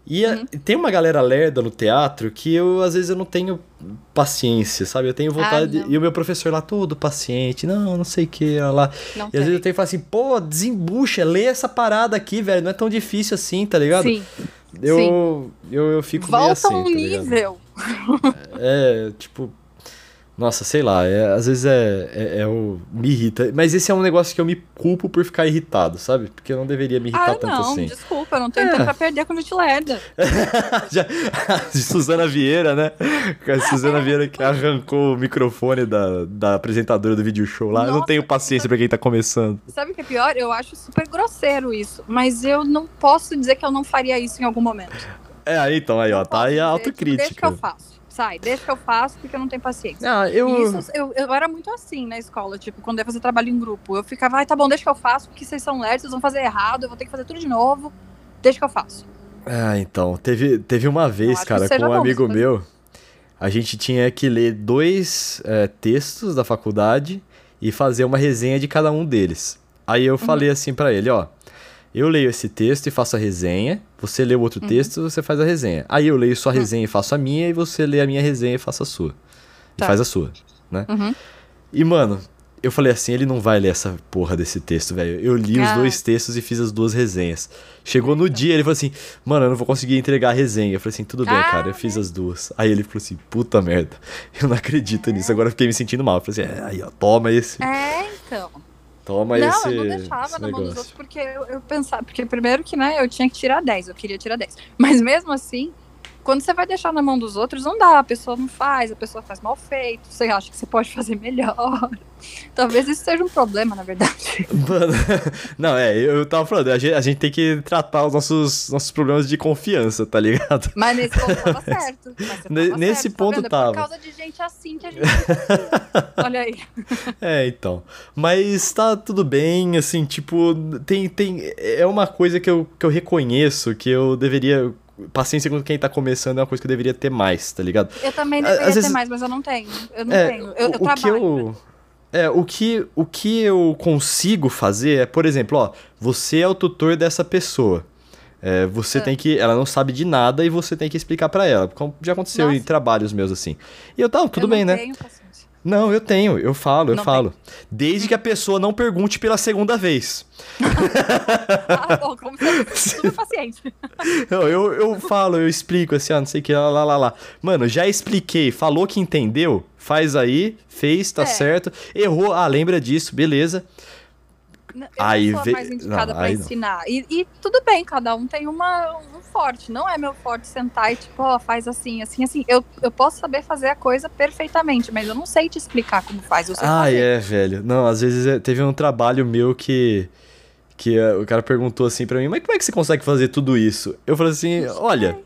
E uhum. a, tem uma galera lerda no teatro que eu, às vezes, eu não tenho paciência, sabe? Eu tenho vontade. Ah, e o meu professor lá, todo paciente, não, não sei o que, lá. Não e tem. às vezes eu tenho que falar assim, pô, desembucha, lê essa parada aqui, velho. Não é tão difícil assim, tá ligado? Sim. Eu, Sim. eu, eu fico Volta meio assim. um tá nível. É, tipo, nossa, sei lá, é, às vezes é, é, é, o. me irrita. Mas esse é um negócio que eu me culpo por ficar irritado, sabe? Porque eu não deveria me irritar ah, tanto não, assim. Desculpa, eu não tenho é. tempo pra perder com gente lerda. De Suzana Vieira, né? A Suzana Vieira que arrancou o microfone da, da apresentadora do vídeo show lá. Nossa, eu não tenho paciência pra quem tá começando. Sabe o que é pior? Eu acho super grosseiro isso. Mas eu não posso dizer que eu não faria isso em algum momento. É, então, aí, ó, tá aí a autocrítica. Tipo, que eu faço sai, deixa que eu faço porque eu não tenho paciência. Ah, eu... Isso, eu, eu era muito assim na escola, tipo, quando eu ia fazer trabalho em grupo. Eu ficava, ai, tá bom, deixa que eu faço, porque vocês são lerdos, vocês vão fazer errado, eu vou ter que fazer tudo de novo, deixa que eu faço. Ah, então, teve, teve uma vez, cara, com um amigo meu, a gente tinha que ler dois é, textos da faculdade e fazer uma resenha de cada um deles. Aí eu uhum. falei assim para ele, ó, eu leio esse texto e faço a resenha, você lê o outro uhum. texto você faz a resenha. Aí eu leio sua uhum. resenha e faço a minha, e você lê a minha resenha e faço a sua. Tá. E faz a sua, né? Uhum. E, mano, eu falei assim, ele não vai ler essa porra desse texto, velho. Eu li ah. os dois textos e fiz as duas resenhas. Chegou no dia, ele falou assim, mano, eu não vou conseguir entregar a resenha. Eu falei assim, tudo bem, ah, cara, eu fiz as duas. Aí ele falou assim, puta merda, eu não acredito é. nisso. Agora eu fiquei me sentindo mal. Eu falei assim, é, aí ó, toma esse. É, então. Toma não, esse. Não, eu não deixava na mão dos outros porque eu, eu, pensava. Porque primeiro que, né, eu tinha que tirar 10, eu queria tirar 10. Mas mesmo assim, quando você vai deixar na mão dos outros, não dá, a pessoa não faz, a pessoa faz mal feito, você acha que você pode fazer melhor. Talvez isso seja um problema, na verdade. Mano, não, é, eu tava falando, a gente, a gente tem que tratar os nossos, nossos problemas de confiança, tá ligado? Mas nesse ponto tava certo. Tava nesse certo, ponto tá tava. É por causa de gente assim que a gente. Olha aí. É, então. Mas tá tudo bem, assim, tipo, tem, tem. É uma coisa que eu, que eu reconheço que eu deveria paciência com quem tá começando é uma coisa que eu deveria ter mais, tá ligado? Eu também deveria Às ter vezes... mais, mas eu não tenho. Eu não é, tenho. Eu, eu o trabalho. Que eu... É, o que, o que eu consigo fazer é, por exemplo, ó, você é o tutor dessa pessoa. É, você é. tem que. Ela não sabe de nada e você tem que explicar para ela. Como já aconteceu Nossa. em trabalhos meus assim. E eu, tá, tudo eu bem, né? Tenho paciência. Não, eu tenho, eu falo, eu não falo. Tem. Desde que a pessoa não pergunte pela segunda vez. ah, bom, como você super paciente. Não, eu, eu falo, eu explico assim, ó, não sei o que, lá, lá, lá, lá. Mano, já expliquei, falou que entendeu, faz aí, fez, tá é. certo. Errou, ah, lembra disso, beleza. Eu aí não sou mais indicada pra ensinar. E, e, tudo bem, cada um tem uma, um forte. Não é meu forte sentar e tipo, ó, oh, faz assim, assim, assim. Eu, eu posso saber fazer a coisa perfeitamente, mas eu não sei te explicar como faz. Eu sei ah, fazer. é, velho. Não, às vezes é, teve um trabalho meu que que uh, o cara perguntou assim para mim, mas como é que você consegue fazer tudo isso? Eu falei assim, olha,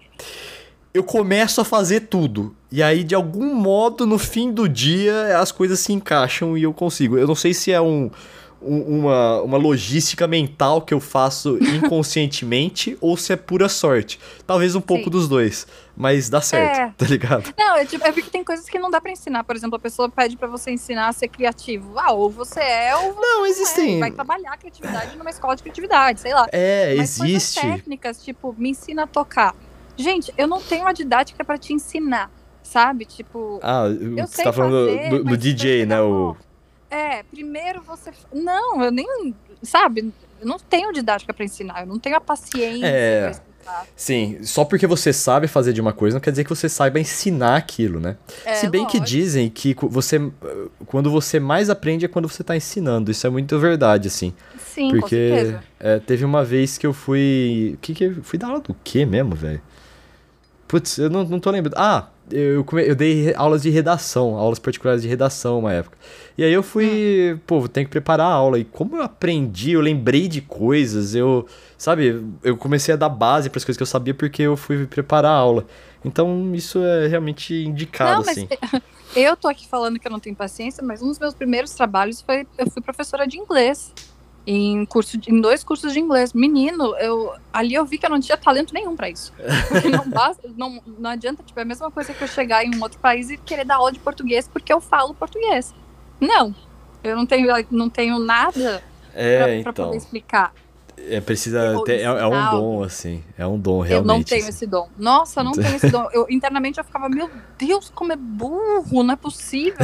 eu começo a fazer tudo. E aí, de algum modo, no fim do dia, as coisas se encaixam e eu consigo. Eu não sei se é um- uma, uma logística mental que eu faço inconscientemente ou se é pura sorte. Talvez um pouco Sim. dos dois, mas dá certo, É. tá ligado? Não, é, tipo, é porque tem coisas que não dá pra ensinar. Por exemplo, a pessoa pede pra você ensinar a ser criativo. Ah, ou você é ou você Não, é. existem. Vai trabalhar a criatividade numa escola de criatividade, sei lá. É, Mas existe. técnicas, tipo, me ensina a tocar. Gente, eu não tenho uma didática pra te ensinar, sabe? Tipo, Ah, eu você sei tá falando fazer, do, do DJ, né? O... É, primeiro você. Não, eu nem. Sabe? Eu não tenho didática pra ensinar. Eu não tenho a paciência É. pra explicar. Sim, só porque você sabe fazer de uma coisa não quer dizer que você saiba ensinar aquilo, né? É, Se bem que lógico. dizem que você, quando você mais aprende é quando você tá ensinando. Isso é muito verdade, assim. Sim, Porque é, teve uma vez que eu fui. Que que fui dar aula do quê mesmo, velho? Putz, eu não, não tô lembrando. Ah, eu, come- eu dei aulas de redação, aulas particulares de redação uma época. E aí eu fui, Hum. pô, tem que preparar a aula. E como eu aprendi, eu lembrei de coisas, eu, sabe, eu comecei a dar base para as coisas que eu sabia porque eu fui preparar a aula. Então isso é realmente indicado, Não, assim. eu tô aqui falando que eu não tenho paciência, mas um dos meus primeiros trabalhos foi eu fui professora de inglês em curso de- em dois cursos de inglês. Menino, eu ali eu vi que eu não tinha talento nenhum pra isso. Porque não basta, não, não adianta, tipo, é a mesma coisa que eu chegar em um outro país e querer dar aula de português porque eu falo português. Não. Eu não tenho não tenho nada É, pra, pra então. poder explicar. É, precisa ter, é, é um dom, assim. É um dom, Eu não realmente. tenho assim. esse dom. Nossa, não tenho esse dom. Eu, internamente eu ficava, meu Deus, como é burro, não é possível.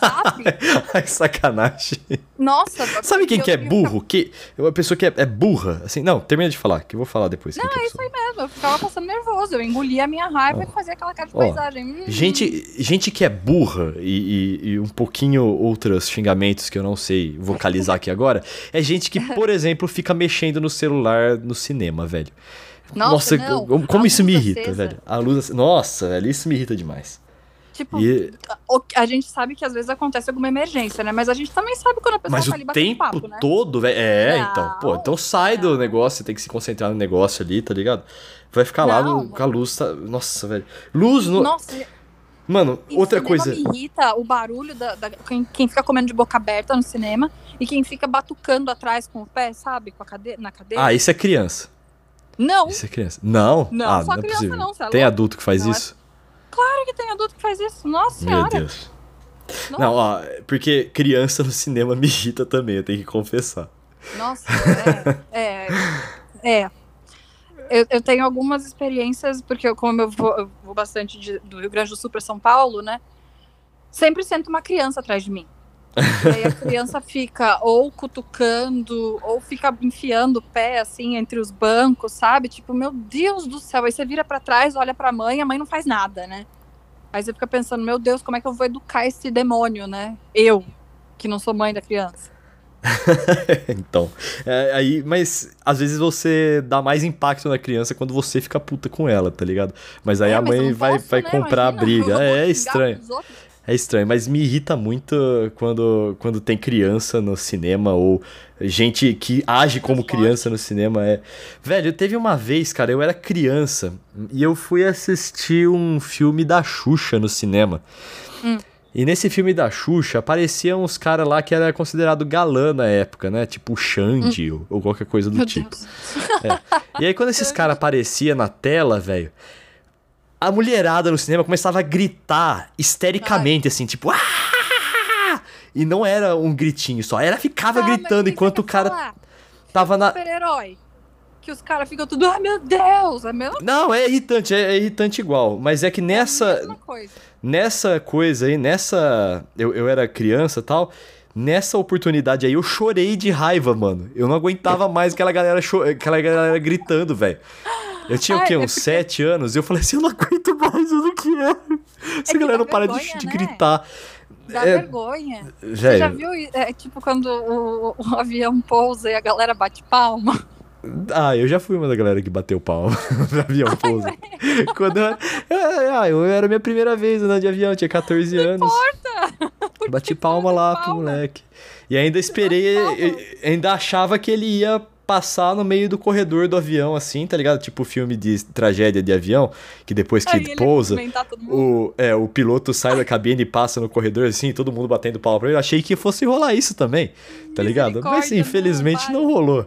Sabe? Ai, sacanagem. Nossa, Sabe quem que é eu burro? Que, uma pessoa que é, é burra, assim, não, termina de falar, que eu vou falar depois. Não, é isso aí ficava- Eu ficava passando nervoso, eu engolia a minha raiva e fazia aquela cara de Ó, paisagem. Hum, Gente, gente que é burra e, e- e um pouquinho outros xingamentos que eu não sei vocalizar aqui agora, é gente que, por exemplo, fica mexendo no celular no cinema, velho. Nossa, não, como, isso me irrita, acesa. velho. A luz, ac- nossa, velho, isso me irrita demais. Tipo, E- o- a gente sabe que às vezes acontece alguma emergência, né? Mas a gente também sabe quando a pessoa Mas tá o ali batendo tempo papo, né? todo, velho. É, Não, então. Pô, então sai do não. negócio, você tem que se concentrar no negócio ali, tá ligado? Vai ficar lá Não, no- com a luz. Tá... Nossa, velho. Luz no. Nossa, Mano, em outra coisa. me irrita o barulho da, da- quem, fica comendo de boca aberta no cinema e quem fica batucando atrás com o pé, sabe? Com a cadeira, na cadeira. Ah, isso é criança. Não, Isso é criança. Não? Não, ah, só não é criança possível. não, você é Tem adulto que faz Não é- isso? claro que tem adulto que faz isso. Nossa Meu senhora. Deus. Nossa. Não, ó, porque criança no cinema me irrita também, eu tenho que confessar. Nossa, é. é, é. Eu, eu tenho algumas experiências, porque eu, como eu vou, eu vou bastante de- do Rio Grande do Sul para São Paulo, né? Sempre sento uma criança atrás de mim. E aí a criança fica ou cutucando, ou fica enfiando o pé assim entre os bancos, sabe? Tipo, meu Deus do céu. Aí você vira para trás, olha pra mãe, a mãe não faz nada, né? Aí você fica pensando, meu Deus, como é que eu vou educar esse demônio, né? Eu, que não sou mãe da criança. então. é, aí, mas às vezes você dá mais impacto na criança quando você fica puta com ela, tá ligado? Mas aí É, a mãe não vai, posso, vai né? comprar a Imagina, briga. eu vou É, é estranho. É estranho, mas me irrita muito quando, quando tem criança no cinema ou gente que age como criança no cinema. É... Velho, teve uma vez, cara, eu era criança e eu fui assistir um filme da Xuxa no cinema. Hum. E nesse filme da Xuxa apareciam uns caras lá que era considerado galã na época, né? Tipo o Xande ou, ou qualquer coisa do Hum. Meu tipo. Deus. E aí, quando esses caras apareciam na tela, velho, a mulherada no cinema começava a gritar histericamente, assim, tipo. "Ah!" E não era um gritinho só, ela ficava Ah, gritando que enquanto o cara falar? tava na. Super-herói. Que os caras ficam tudo, ai meu Deus, é mesma, Não, é irritante, é, é irritante igual. Mas é que nessa, mesma coisa. nessa coisa aí, nessa. Eu, eu era criança e tal. Nessa oportunidade aí, eu chorei de raiva, mano. Eu não aguentava mais aquela galera, cho... aquela galera gritando, velho. Eu tinha o Ai, quê? é Uns porque- sete anos? E eu falei assim, eu não aguento mais, eu não quero. Essa que galera não para de, vergonha, de né? gritar. Dá É, vergonha. Você já viu, é, tipo, quando o, o avião pousa e a galera bate palma? Ah, eu já fui uma da galera que bateu palma no avião pouso. Quando eu, eu, ah, eu era a minha primeira vez andando de avião, eu tinha 14 anos. Bati palma lá pro palma. moleque. E ainda esperei, eu- ainda achava que ele ia passar no meio do corredor do avião, assim, tá ligado? Tipo filme de tragédia de avião, que depois que Aí pousa, o, é, o piloto sai da cabine e passa no corredor, assim, todo mundo batendo palma pra ele. Eu achei que fosse rolar isso também, tá ligado? Mas infelizmente não, não, rolou.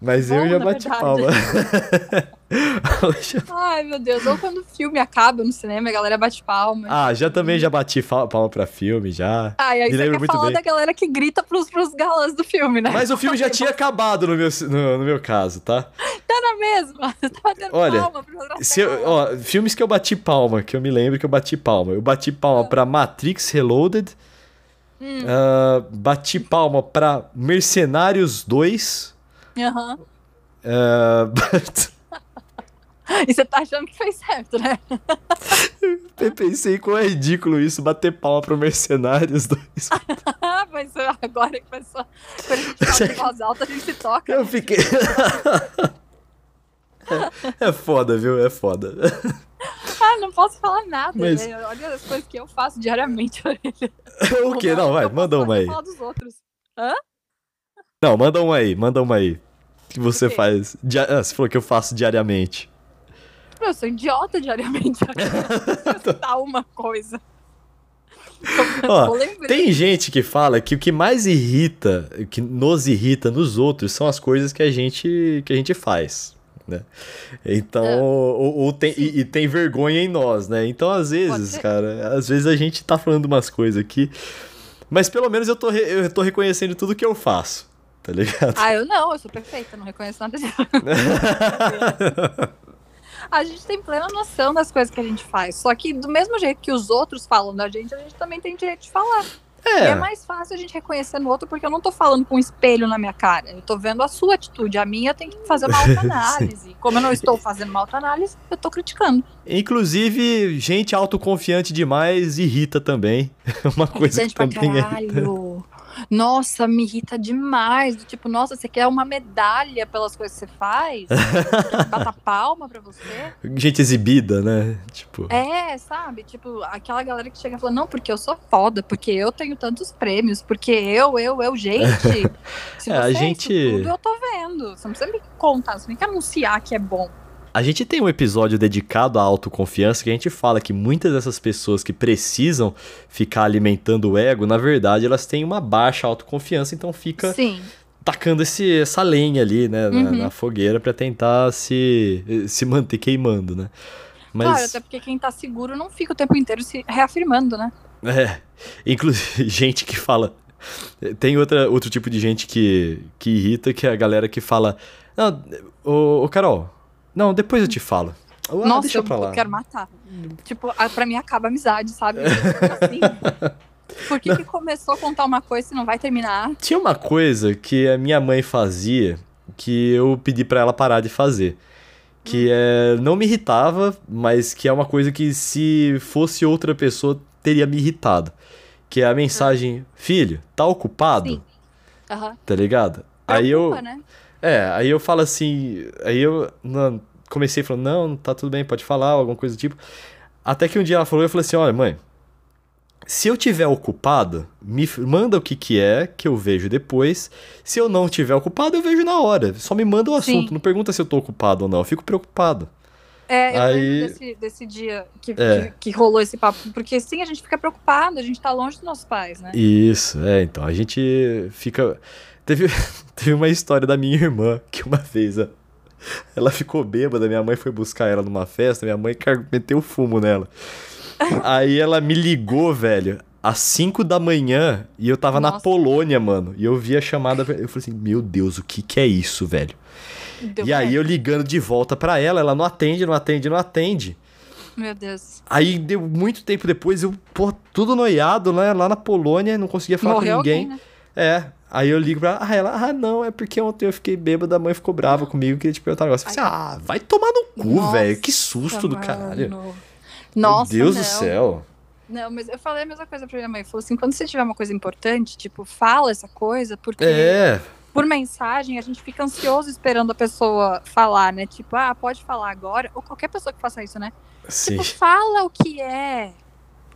Mas eu Bom, já na bati verdade. palma. Ai, meu Deus. Ou quando o filme acaba no cinema, a galera bate palma. ah, já também já bati palma pra filme, já. Ai, aí me você quer muito falar bem. da galera que grita pros, pros galãs do filme, né? Mas o filme já tinha acabado no meu, no, no meu caso, tá? Tá na mesma. Você tá batendo Olha, palma pra Se eu- ó, filmes que eu bati palma, que eu me lembro que eu bati palma. Eu bati palma Ah. pra Matrix Reloaded. Hum. ah, bati palma pra Mercenários 2. Aham. ah, E você tá achando que fez certo, né? eu pensei como é ridículo isso, bater palma pro Mercenários 2. Mas agora que começou. Quando a gente fala em voz alta, a gente se toca. Eu fiquei. é, é foda, viu? É foda. Ah, não posso falar nada. Mas- né? Olha as coisas que eu faço diariamente. o quê? Não, vai, manda uma aí. falar dos outros. Não, manda uma aí, manda uma aí. Que você faz. dia- Ah, você falou que eu faço diariamente. Eu sou idiota diariamente. Citar uma coisa. Ó. Tem gente que fala que o que mais irrita, o que nos irrita nos outros são as coisas que a gente, que a gente faz, né? Então, É. ou, ou tem, e, e tem vergonha em nós, né? Então, às vezes, cara, às vezes a gente tá falando umas coisas aqui, mas pelo menos eu tô, re- eu tô reconhecendo tudo que eu faço, tá ligado? Ah, eu não, eu sou perfeita, não reconheço nada disso. A gente tem plena noção das coisas que a gente faz. Só que do mesmo jeito que os outros falam da gente, a gente também tem direito de falar. E é é, mais fácil a gente reconhecer no outro, porque eu não tô falando com um espelho na minha cara. Eu tô vendo a sua atitude. A minha tem que fazer uma autoanálise. Como eu não estou fazendo uma autoanálise, eu tô criticando. inclusive, gente autoconfiante demais irrita também. Uma coisa gente que pra também é caralho. Nossa, me irrita demais. Do tipo, nossa, você quer uma medalha pelas coisas que você faz? Bata palma pra você? gente exibida, né? Tipo, É, sabe? Tipo, aquela galera que chega e fala, não, porque eu sou foda, porque eu tenho tantos prêmios, porque eu, eu, eu, gente. Se É, a você é gente- isso tudo, eu tô vendo. Você não precisa me contar, você tem que anunciar que é bom. A gente tem um episódio dedicado à autoconfiança que a gente fala que muitas dessas pessoas que precisam ficar alimentando o ego, na verdade, elas têm uma baixa autoconfiança, então fica Sim. tacando esse, essa lenha ali, né, na, Uhum. na fogueira pra tentar se, se manter queimando, né? Mas, Claro, até porque quem tá seguro não fica o tempo inteiro se reafirmando, né? é, inclusive, gente que fala... Tem outra, outro tipo de gente que, que irrita, que é a galera que fala... Não, ô, ô Carol, não, depois eu te falo. Ah, Nossa, deixa eu, pra lá. eu quero matar. Tipo, pra mim acaba a amizade, sabe? Assim. Por que, que começou a contar uma coisa e não vai terminar? Tinha uma coisa que a minha mãe fazia que eu pedi pra ela parar de fazer. Que é. Não me irritava, mas que é uma coisa que se fosse outra pessoa teria me irritado. Que é a mensagem: Filho, tá ocupado? Sim. Aham. Tá ligado? Aí eu. Preocupa, né? É, aí eu falo assim. Aí eu não, comecei falando: Não, tá tudo bem, pode falar, alguma coisa do tipo. Até que um dia ela falou: Eu falei assim: Olha, mãe. Se eu tiver ocupado, me manda o que que é, que eu vejo depois. Se eu não tiver ocupado, eu vejo na hora. Só me manda o Sim. assunto, não pergunta se eu tô ocupado ou não. Eu fico preocupado. É, eu Aí- desse, desse dia que, É. que, que rolou esse papo. Porque sim, a gente fica preocupado, a gente tá longe dos nossos pais, né? Isso, é, então a gente fica. Teve, teve uma história da minha irmã que uma vez ela ficou bêbada, minha mãe foi buscar ela numa festa, minha mãe meteu fumo nela. Aí ela me ligou, velho, às 5 da manhã e eu tava na Nossa. Polônia, mano. E eu vi a chamada, eu falei assim: Meu Deus, o que que é isso, velho? Deu e aí eu ligando de volta pra ela, ela não atende, não atende, não atende. Meu Deus. Aí deu muito tempo depois, eu, pô, tudo noiado, né, lá na Polônia, não conseguia falar Morreu com ninguém. alguém, né? É. Aí eu ligo pra ela, ah, ela, ah, não, é porque ontem eu fiquei bêbado, a mãe ficou brava comigo, queria te perguntar um negócio. Eu falei assim, ah, vai tomar no cu, velho, que susto do caralho. mano. Nossa, Meu Deus não. do céu. Não, mas eu falei a mesma coisa pra minha mãe. Falou assim, quando você tiver uma coisa importante, tipo, fala essa coisa, porque É, por mensagem a gente fica ansioso esperando a pessoa falar, né? Tipo, ah, pode falar agora. Ou qualquer pessoa que faça isso, né? sim. Tipo, fala o que é.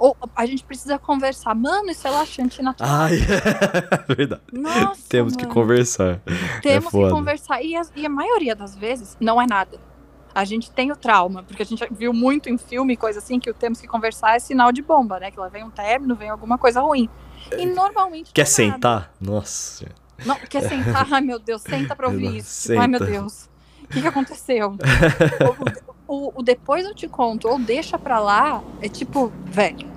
Ou a gente precisa conversar. Mano, isso é laxante natural. Ai, é verdade. Nossa, Temos que mano. conversar. Temos que foda. conversar. E a, e a maioria das vezes não é nada. A gente tem o trauma, porque a gente viu muito em filme, coisa assim, que o temos que conversar é sinal de bomba, né? Que lá vem um término, vem alguma coisa ruim. E normalmente. Quer é nada. sentar? Nossa. Não, quer sentar? Ai, meu Deus, senta pra ouvir isso. Tipo, Ai, meu. Deus. O que, que aconteceu? o, o- depois eu te conto, ou deixa pra lá, é tipo, velho.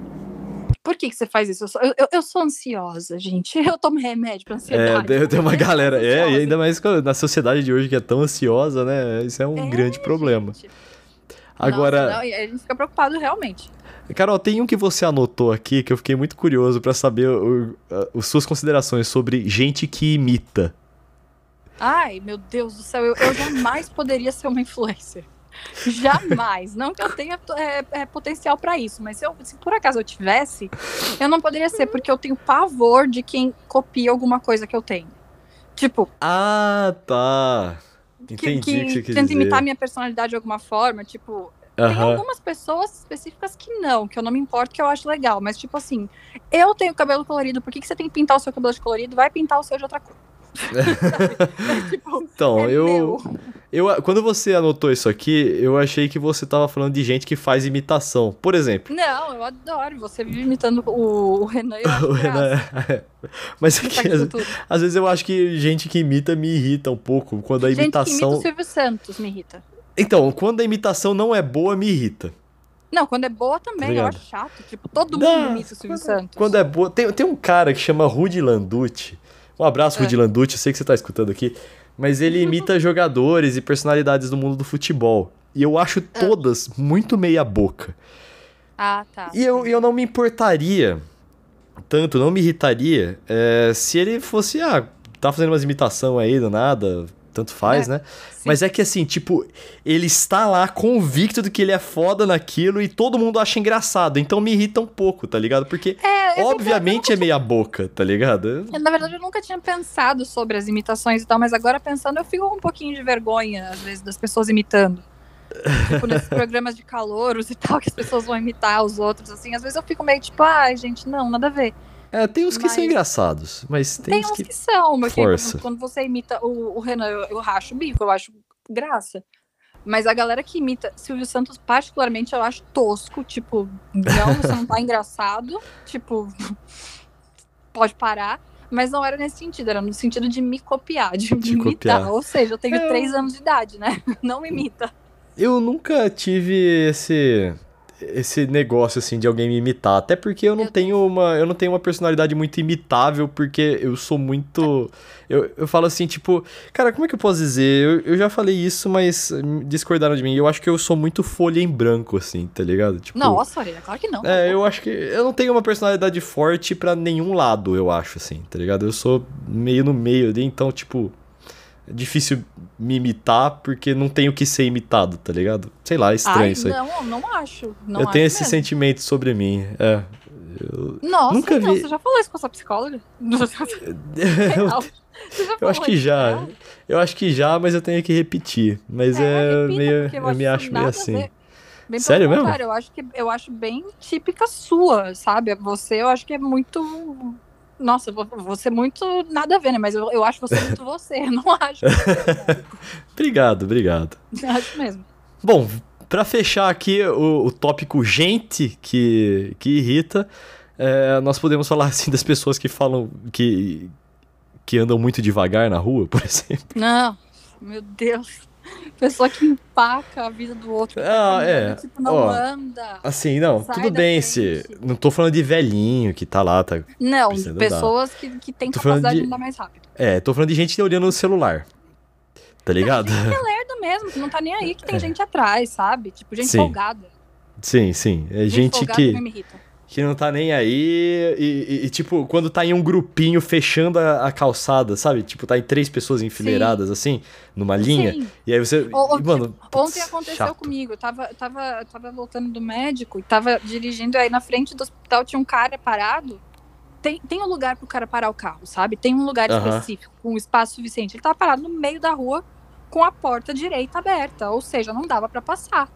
Por que, que você faz isso? Eu sou, eu, eu- sou ansiosa, gente. Eu tomo remédio pra É, ansiedade. uma Eu sou galera. É, e ainda mais na sociedade de hoje que é tão ansiosa, né? Isso é um É, grande problema. gente. Agora, Nossa, não, a gente fica preocupado realmente. Carol, tem um que você anotou aqui que eu fiquei muito curioso pra saber o, suas considerações sobre gente que imita. Ai, meu Deus do céu, eu, eu jamais poderia ser uma influencer. Jamais. Não que eu tenha é, é, potencial pra isso, mas se, eu- se por acaso eu tivesse, eu não poderia ser, porque eu tenho pavor de quem copia alguma coisa que eu tenho. Tipo, Ah, tá. que, Entendi que, que quis tenta dizer. imitar minha personalidade de alguma forma. Tipo, tem Aham. algumas pessoas específicas que não, que eu não me importo, que eu acho legal. Mas, tipo assim, eu tenho cabelo colorido, por que, que você tem que pintar o seu cabelo de colorido? Vai pintar o seu de outra cor. Tipo, Então, é eu, meu. eu. Quando você anotou isso aqui, eu achei que você tava falando de gente que faz imitação. Por exemplo. Não, eu adoro. Você vive imitando o, o Renan e o Renan- graça. Mas é Tá que, às, às vezes eu acho que gente que imita me irrita um pouco. Quando a Gente que imita imitação. o Silvio Santos me irrita. Então, quando a imitação não é boa, me irrita. Não, quando é boa também, eu acho chato. Tipo, todo mundo Não, imita o Silvio quando, Santos. quando é boa. Tem, tem um cara que chama Rudy Landucci. Um abraço, É. Rudy Landucci. Eu sei que você tá escutando aqui. Mas ele imita jogadores e personalidades do mundo do futebol. E eu acho todas muito meia-boca. Ah, tá. E eu, eu não me importaria tanto, não me irritaria é, se ele fosse, ah, tá fazendo umas imitação aí do nada, tanto faz, É, né? Sim. Mas é que assim, tipo, ele está lá convicto de que ele é foda naquilo e todo mundo acha engraçado. Então me irrita um pouco, tá ligado? Porque É, obviamente é meia boca, tá ligado? Eu, Na verdade, eu nunca tinha pensado sobre as imitações e tal, mas agora pensando, eu fico com um pouquinho de vergonha, às vezes, das pessoas imitando. tipo, nesses programas de calouros e tal, que as pessoas vão imitar os outros, assim. Às vezes eu fico meio tipo, ai, gente, não, nada a ver. É, tem uns que são Mas- engraçados, mas tem, Tem uns uns que. que são, porque Força. quando, você imita o, o Renan, eu, eu racho o bico, eu acho graça. Mas a galera que imita Silvio Santos, particularmente, eu acho tosco. Tipo, não, você não tá engraçado. Tipo, pode parar. Mas não era nesse sentido, era no sentido de me copiar, de, De me imitar. copiar. Ou seja, eu tenho É. três anos de idade, né? Não me imita. Eu nunca tive esse esse negócio assim de alguém me imitar, até porque eu não tenho uma eu não tenho uma personalidade muito imitável, porque eu sou muito eu, eu falo assim, tipo, cara, como é que eu posso dizer? Eu, eu já falei isso, mas discordaram de mim. Eu acho que eu sou muito folha em branco assim, tá ligado? Tipo, Nossa, Orelha, claro que não. é, eu acho que eu não tenho uma personalidade forte pra nenhum lado, eu acho assim, tá ligado? Eu sou meio no meio ali, então tipo, é difícil me imitar porque não tenho que ser imitado, tá ligado? Sei lá, é estranho Ai, isso aí. não, não acho. Não eu tenho acho esse mesmo. sentimento sobre mim. É. Eu, Nossa, nunca não, vi- você já falou isso com a sua psicóloga? eu, Real. Eu acho que já. Eu acho que já, mas eu tenho que repetir. Mas é, repita, meio. Eu, acho me acho meio assim. Bem Sério mesmo? Eu acho, que, eu acho bem típica sua, sabe? Você, eu acho que é muito. Nossa, vo- você é muito nada a ver, né? Mas eu, eu acho você muito você. Não acho. Obrigado, obrigado. Eu acho mesmo. Bom, pra fechar aqui o, o tópico gente que, que irrita, é, nós podemos falar assim das pessoas que falam que, que andam muito devagar na rua, por exemplo. Não, meu Deus. Pessoa que empaca a vida do outro. tá Ah, caminhando, é. Tipo, não Ó, anda. Assim, não, tudo bem se. frente. Não tô falando de velhinho que tá lá, tá. Não, pessoas que, que têm Tô capacidade de... de- andar mais rápido. É, tô falando de gente olhando no celular. Tá ligado? Gente que é lerdo mesmo, que não tá nem aí, que tem gente atrás, sabe? Tipo, gente Sim. folgada. Sim, sim. É gente folgada que, me irrita. Que não tá nem aí e, e- e, tipo, quando tá em um grupinho fechando a, a calçada, sabe? Tipo, tá em três pessoas enfileiradas assim, numa linha. Sim. E aí você. E, mano, tipo, putz, ontem aconteceu chato. comigo. Eu tava, tava, tava voltando do médico e tava dirigindo, aí na frente do hospital tinha um cara parado. Tem, tem um lugar pro cara parar o carro, sabe? Tem um lugar Aham. específico, com um espaço suficiente. Ele tava parado no meio da rua com a porta direita aberta, ou seja, não dava pra passar.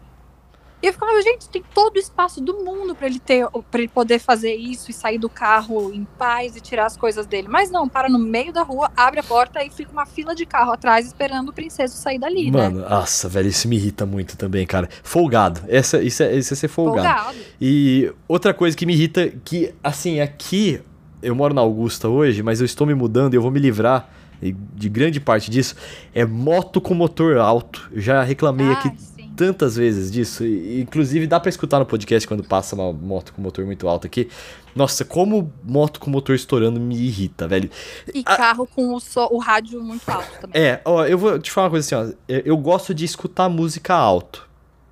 E eu ficava, gente, tem todo o espaço do mundo para ele ter, para ele poder fazer isso e sair do carro em paz e tirar as coisas dele. Mas não, para no meio da rua, abre a porta e fica uma fila de carro atrás esperando o princeso sair dali, Mano, né? nossa, velho, isso me irrita muito também, cara. Folgado. Essa, isso, é, isso é ser folgado. Folgado. E outra coisa que me irrita, que, assim, aqui, eu moro na Augusta hoje, mas eu estou me mudando e eu vou me livrar de grande parte disso, é moto com motor alto. Eu já reclamei Ah, aqui. Tantas vezes disso. E, inclusive, dá pra escutar no podcast quando passa uma moto com motor muito alto aqui. Nossa, como moto com motor estourando me irrita, velho. E Ah. carro com o, so- o rádio muito alto também. É, ó, eu vou te falar uma coisa assim, ó. Eu eu gosto de escutar música alto,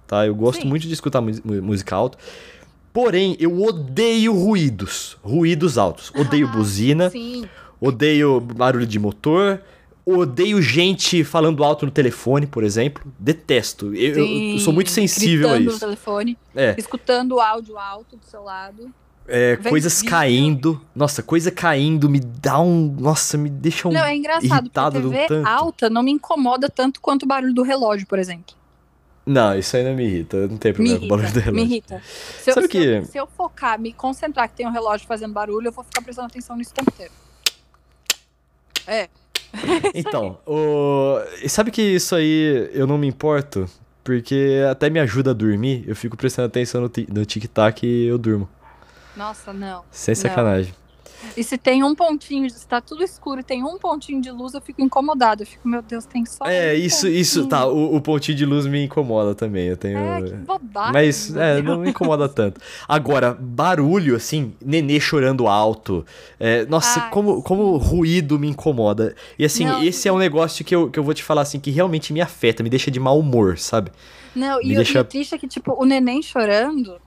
tá? Eu gosto Sim. muito de escutar música alto. Porém, eu odeio ruídos. Ruídos altos. Odeio Ah, buzina, Sim. odeio barulho de motor, odeio gente falando alto no telefone, por exemplo. Detesto. Eu, eu- eu sou muito sim, sensível a gritando no isso. telefone, É, escutando o áudio alto do seu lado. é coisas vídeo. caindo. Nossa, coisa caindo me dá um. Nossa, me deixa um. Não, é engraçado, irritado porque um TV tanto. alta não me incomoda tanto quanto o barulho do relógio, por exemplo. Não, isso não me irrita. Não tem problema com o barulho do irrita, me relógio. irrita. Se eu, Sabe se, eu, que- se eu focar, me concentrar que tem um relógio fazendo barulho, eu vou ficar prestando atenção nisso o tempo inteiro. É. Então, o... sabe que isso aí eu não me importo? Porque até me ajuda a dormir. Eu fico prestando atenção no, no tic-tac e eu durmo. Nossa, não. Sem Não. E se tem um pontinho, se tá tudo escuro e tem um pontinho de luz, eu fico incomodada. Eu fico, meu Deus, tem só. É, um isso, isso, pontinho. tá. O, o pontinho de luz me incomoda também. Eu tenho. É, que bobagem. Mas, é, não me incomoda tanto. Agora, barulho, assim, nenê chorando alto. é, nossa, Ai, como, como ruído me incomoda. E assim, Não. esse é um negócio que eu, que eu vou te falar, assim, que realmente me afeta, me deixa de mau humor, sabe? Não, Me e, deixa- o triste é que, tipo, o neném chorando.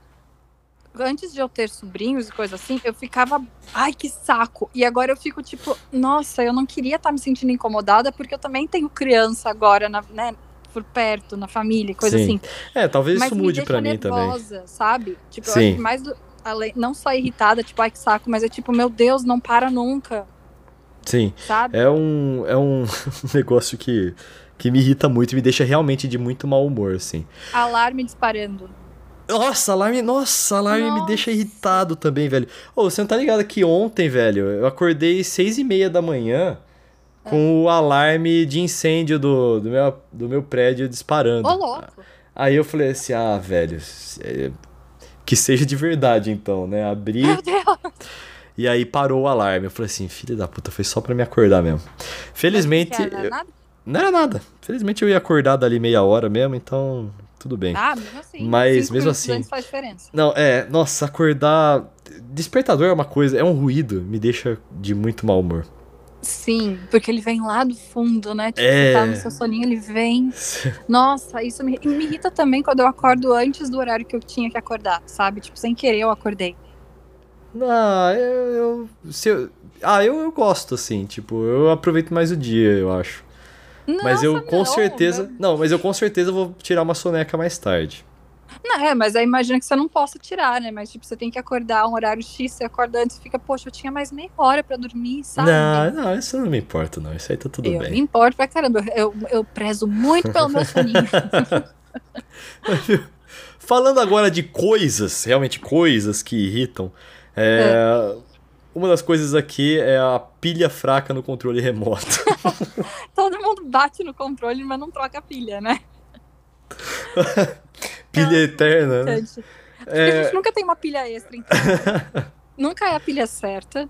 Antes de eu ter sobrinhos e coisa assim, eu ficava, ai, que saco. E agora eu fico, tipo, nossa, eu não queria estar me sentindo incomodada, porque eu também tenho criança agora, na, né, por perto, na família, coisa Sim. assim. É, talvez Mas isso mude pra mim também. nervosa, sabe? Tipo, eu Sim. acho que mais do, além, não só irritada, tipo, ai, que saco, mas é tipo, meu Deus, não para nunca, Sim. sabe? É um, é um negócio que, que me irrita muito e me deixa realmente de muito mau humor, assim. Alarme disparando. Nossa, alarme, nossa, alarme me Nossa. deixa irritado também, velho. Ô, você não tá ligado que ontem, velho, eu acordei seis e meia da manhã com o alarme de incêndio do, do, meu, do meu prédio disparando. Ô, louco. Aí eu falei assim, ah, velho, é, que seja de verdade então, né? Abri Meu Deus. e aí parou o alarme. Eu falei assim, filho da puta, foi só pra me acordar mesmo. Felizmente, Não era eu- nada? não era nada. Felizmente eu ia acordar dali meia hora mesmo, então tudo bem. Ah, mesmo assim. Mas, cinco mesmo assim. antes faz diferença. Não, é, nossa, acordar. Despertador é uma coisa, é um ruído, me deixa de muito mau humor. Sim, porque ele vem lá do fundo, né? Tipo, É. tá no seu soninho, ele vem. Nossa, isso me, me irrita também quando eu acordo antes do horário que eu tinha que acordar, sabe? Tipo, sem querer eu acordei. Não, eu. eu, se eu- ah, eu, eu gosto, assim, tipo, eu aproveito mais o dia, eu acho. Mas eu Nossa, com não, certeza. Não, mas eu com certeza vou tirar uma soneca mais tarde. Não, é, mas aí imagina que você não possa tirar, né? Mas, tipo, você tem que acordar um horário X, você acorda antes e fica, poxa, eu tinha mais meia hora pra dormir, sabe? Não, não, isso não me importa, não. Isso aí tá tudo eu bem. me importo pra caramba. Eu, eu prezo muito pelo meu soninho. Falando agora de coisas, realmente coisas que irritam, é, uma das coisas aqui é a pilha fraca no controle remoto. Todo mundo bate no controle, mas não troca a pilha, né? pilha eterna, né? Porque a É, gente nunca tem uma pilha extra, então. nunca é a pilha certa.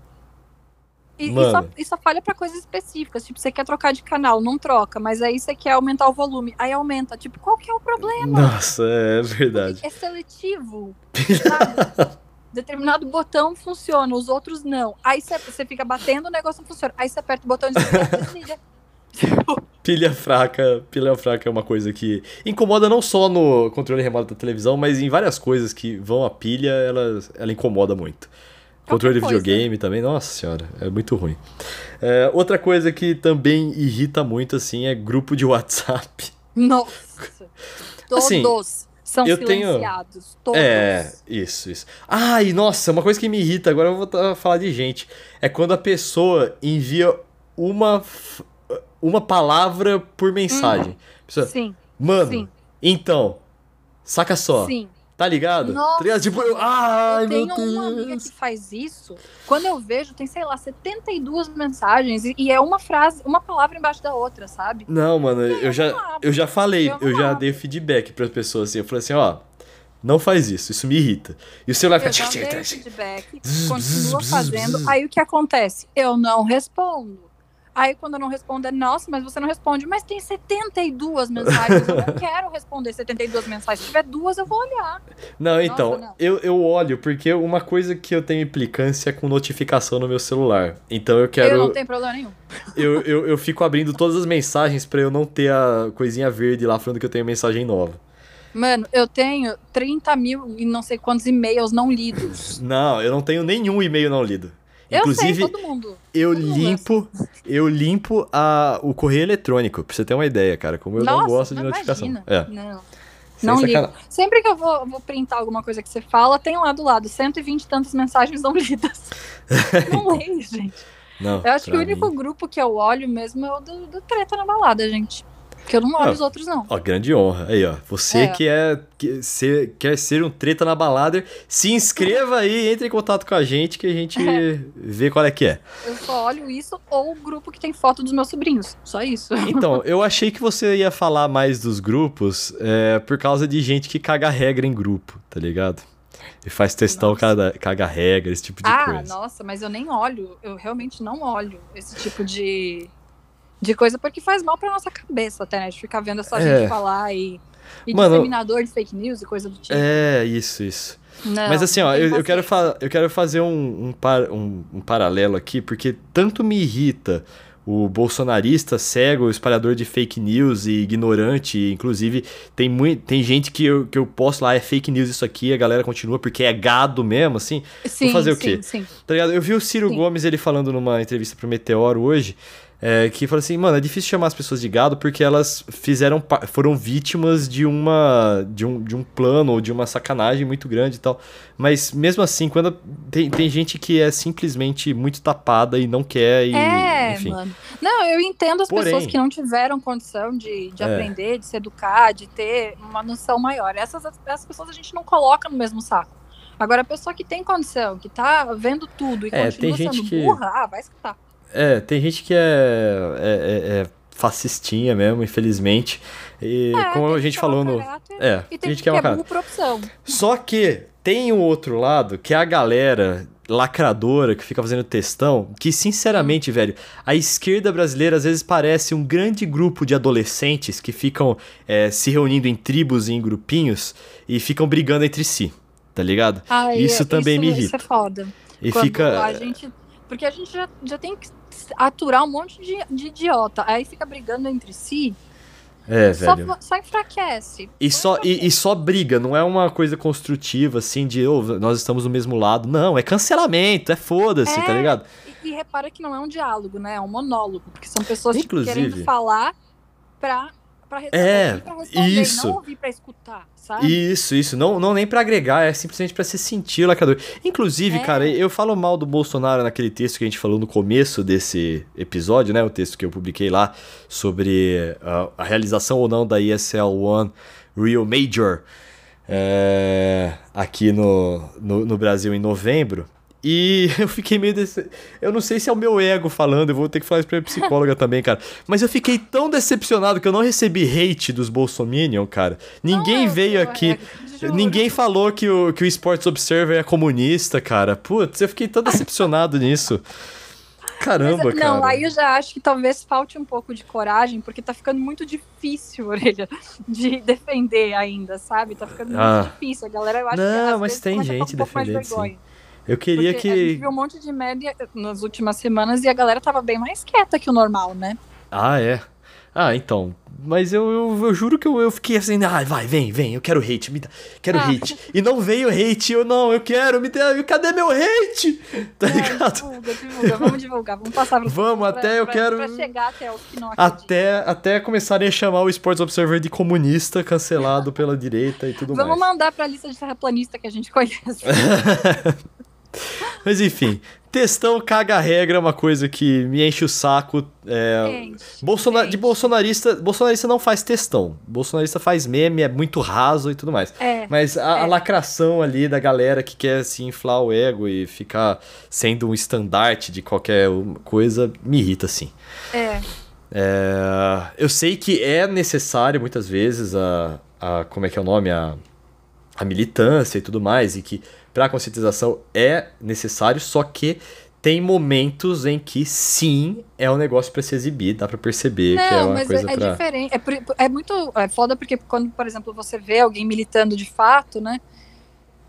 E, e só, e só falha pra coisas específicas. Tipo, você quer trocar de canal, não troca. Mas aí você quer aumentar o volume. Aí aumenta. Tipo, qual que é o problema? nossa, é verdade. É seletivo. Sabe? Determinado botão funciona, os outros não. Aí você, fica batendo, o negócio não funciona. Aí você aperta o botão e desliga. Pilha fraca, pilha fraca é uma coisa que incomoda não só no controle remoto da televisão, mas em várias coisas que vão a pilha, ela, ela incomoda muito. Controle de videogame também, nossa senhora, é muito ruim. É, outra coisa que também irrita muito, assim, é grupo de WhatsApp. Nossa. Todos Assim, são eu tenho- silenciados. Todos. É, isso, isso. Ah, e nossa, uma coisa que me irrita, agora eu vou falar de gente, é quando a pessoa envia uma, uma palavra por mensagem. A pessoa, Sim, Mano, sim. então, Saca só. Sim. Tá ligado? Nossa, tá ligado? Tipo, eu. Ai, eu meu tenho uma amiga Deus. que faz isso. Quando eu vejo, tem, sei lá, 72 mensagens e, e é uma frase, uma palavra embaixo da outra, sabe? Não, mano, eu já, não abro. eu já falei, Eu eu já dei feedback pras pessoas assim. Eu falei assim, ó, não faz isso, isso me irrita. E o celular Eu fica. já feedback, Zzz, continua fazendo. Aí o que acontece? Eu não respondo. Aí quando eu não respondo é, nossa, mas você não responde. Mas tem 72 mensagens, eu não quero responder 72 mensagens. Se tiver duas, eu vou olhar. Não, então, não. Eu, eu olho, porque uma coisa que eu tenho implicância é com notificação no meu celular. Então eu Eu quero. não tenho problema nenhum. Eu, eu, eu fico abrindo todas as mensagens pra eu não ter a coisinha verde lá falando que eu tenho mensagem nova. Mano, eu tenho 30 mil e não sei quantos e-mails não lidos. Não, eu não tenho nenhum e-mail não lido. Eu Inclusive, sei, todo mundo. eu todo mundo limpo, eu limpo a, o correio eletrônico, pra você ter uma ideia, cara. Como eu não Nossa, gosto de não notificação. imagina. É. Não. sem Não ligo. Sempre que eu vou, vou printar alguma coisa que você fala, tem lá do lado 120 e tantas mensagens não lidas. não leio, gente. Não, Eu acho que o único mim- grupo que eu olho mesmo é o do, do treta na balada, gente. Porque eu não olho Ah. os outros, não. Ó, grande honra. Aí, ó. Você É. que é que ser, quer ser um treta na balada, se inscreva aí, entre em contato com a gente que a gente vê qual é que é. Eu só olho isso ou o grupo que tem foto dos meus sobrinhos. Só isso. Então, eu achei que você ia falar mais dos grupos é, por causa de gente que caga regra em grupo, tá ligado? E faz textão Nossa. caga, caga regra, esse tipo de ah, coisa. nossa, mas eu nem olho. Eu realmente não olho esse tipo de, de coisa, porque faz mal pra nossa cabeça até, né? De ficar vendo essa É. gente falar e, e Mano, disseminador de fake news e coisa do tipo. É, isso, isso. Não, Mas assim, ó, eu, eu, quero eu quero fazer um, um, par um, um paralelo aqui, porque tanto me irrita o bolsonarista cego, o espalhador de fake news e ignorante, inclusive tem, muito, tem gente que eu, que eu posto lá, é fake news isso aqui, a galera continua porque é gado mesmo, assim, Sim, fazer o sim, quê? Sim. tá ligado? Eu vi o Ciro Sim. Gomes, ele falando numa entrevista pro Meteoro hoje, é, que falou assim, mano, é difícil chamar as pessoas de gado porque elas fizeram foram vítimas de uma de um, de um plano ou de uma sacanagem muito grande e tal. Mas mesmo assim, quando tem, tem gente que é simplesmente muito tapada e não quer e É, enfim. mano. Não, eu entendo as Porém- pessoas que não tiveram condição de, de É. aprender, de se educar, de ter uma noção maior. Essas, essas pessoas a gente não coloca no mesmo saco. Agora, a pessoa que tem condição, que tá vendo tudo e É, continua sendo que- burra, ah, vai escutar. É, tem gente que é, é, é- é fascistinha mesmo, infelizmente. E É, como a gente ter falou no. É, E tem gente que é uma é cara. Só que tem o outro lado, que é a galera lacradora que fica fazendo textão, que sinceramente, velho, a esquerda brasileira às vezes parece um grande grupo de adolescentes que ficam é, se reunindo em tribos e em grupinhos e ficam brigando entre si, tá ligado? Ai, Isso também me Isso irrita. é foda. E Quando fica. a gente. Porque a gente já, já tem que aturar um monte de, de idiota. Aí fica brigando entre si, É, só, velho. só enfraquece. E só, enfraquece. e, e só briga, não é uma coisa construtiva, assim, de "Ô, nós estamos no mesmo lado. Não, é cancelamento, é foda-se, É, tá ligado? E, e repara que não é um diálogo, né? É um monólogo. Porque são pessoas tipo, Inclusive- querendo falar pra, pra, re- É, pra responder, isso. não ouvir pra escutar, sabe? Isso, isso. Não, não nem pra agregar, é simplesmente pra se sentir lacrador. Inclusive, É. cara, eu falo mal do Bolsonaro naquele texto que a gente falou no começo desse episódio, né? O texto que eu publiquei lá sobre ah, a realização ou não da ESL One Real Major é, aqui no, no, no Brasil em novembro. E eu fiquei meio desse... Eu não sei se é o meu ego falando, eu vou ter que falar isso pra minha psicóloga também, cara. Mas eu fiquei tão decepcionado que eu não recebi hate dos Bolsominion, cara. Ninguém Não, eu- veio aqui. juro. Ninguém falou que o, que o Sports Observer é comunista, cara. Putz, eu fiquei tão decepcionado nisso. Caramba, Mas, cara. Não, aí eu já acho que talvez falte um pouco de coragem, porque tá ficando muito difícil, orelha, de defender ainda, sabe? Tá ficando muito Ah. difícil. A galera, eu acho Não, que às mas tem gente um defendendo, sim. Eu queria Porque a gente que. viu um monte de média nas últimas semanas e a galera tava bem mais quieta que o normal, né? Ah, é. Ah, então. Mas eu, eu, eu juro que eu, eu fiquei assim, ah, vai, vem, vem, eu quero hate, me dá, quero Ah. hate. E não veio hate, eu não, eu quero, me dá, cadê meu hate? Tá É, ligado? divulga, divulga, vamos divulgar, vamos passar pro Vamos, pra- até eu pra- quero- Pra chegar até os que não. Até, até começarem a chamar o Sports Observer de comunista, cancelado pela direita e tudo Vamos mais. mandar pra lista de terraplanista que a gente conhece. Mas enfim, Textão caga a regra é uma coisa que me enche o saco. É, Enche, Bolsona- enche. De bolsonarista, bolsonarista não faz textão. Bolsonarista faz meme, é muito raso e tudo mais. É, Mas a, a é. lacração ali da galera que quer se inflar o ego e ficar sendo um estandarte de qualquer coisa me irrita, assim. é. É, eu sei que é necessário muitas vezes a, a como é que é o nome a, a militância e tudo mais e que para conscientização é necessário só que tem momentos em que sim é um negócio para se exibir dá para perceber que é Não, uma mas coisa é, é pra... diferente. É, é muito é foda porque quando, por exemplo, você vê alguém militando de fato, né?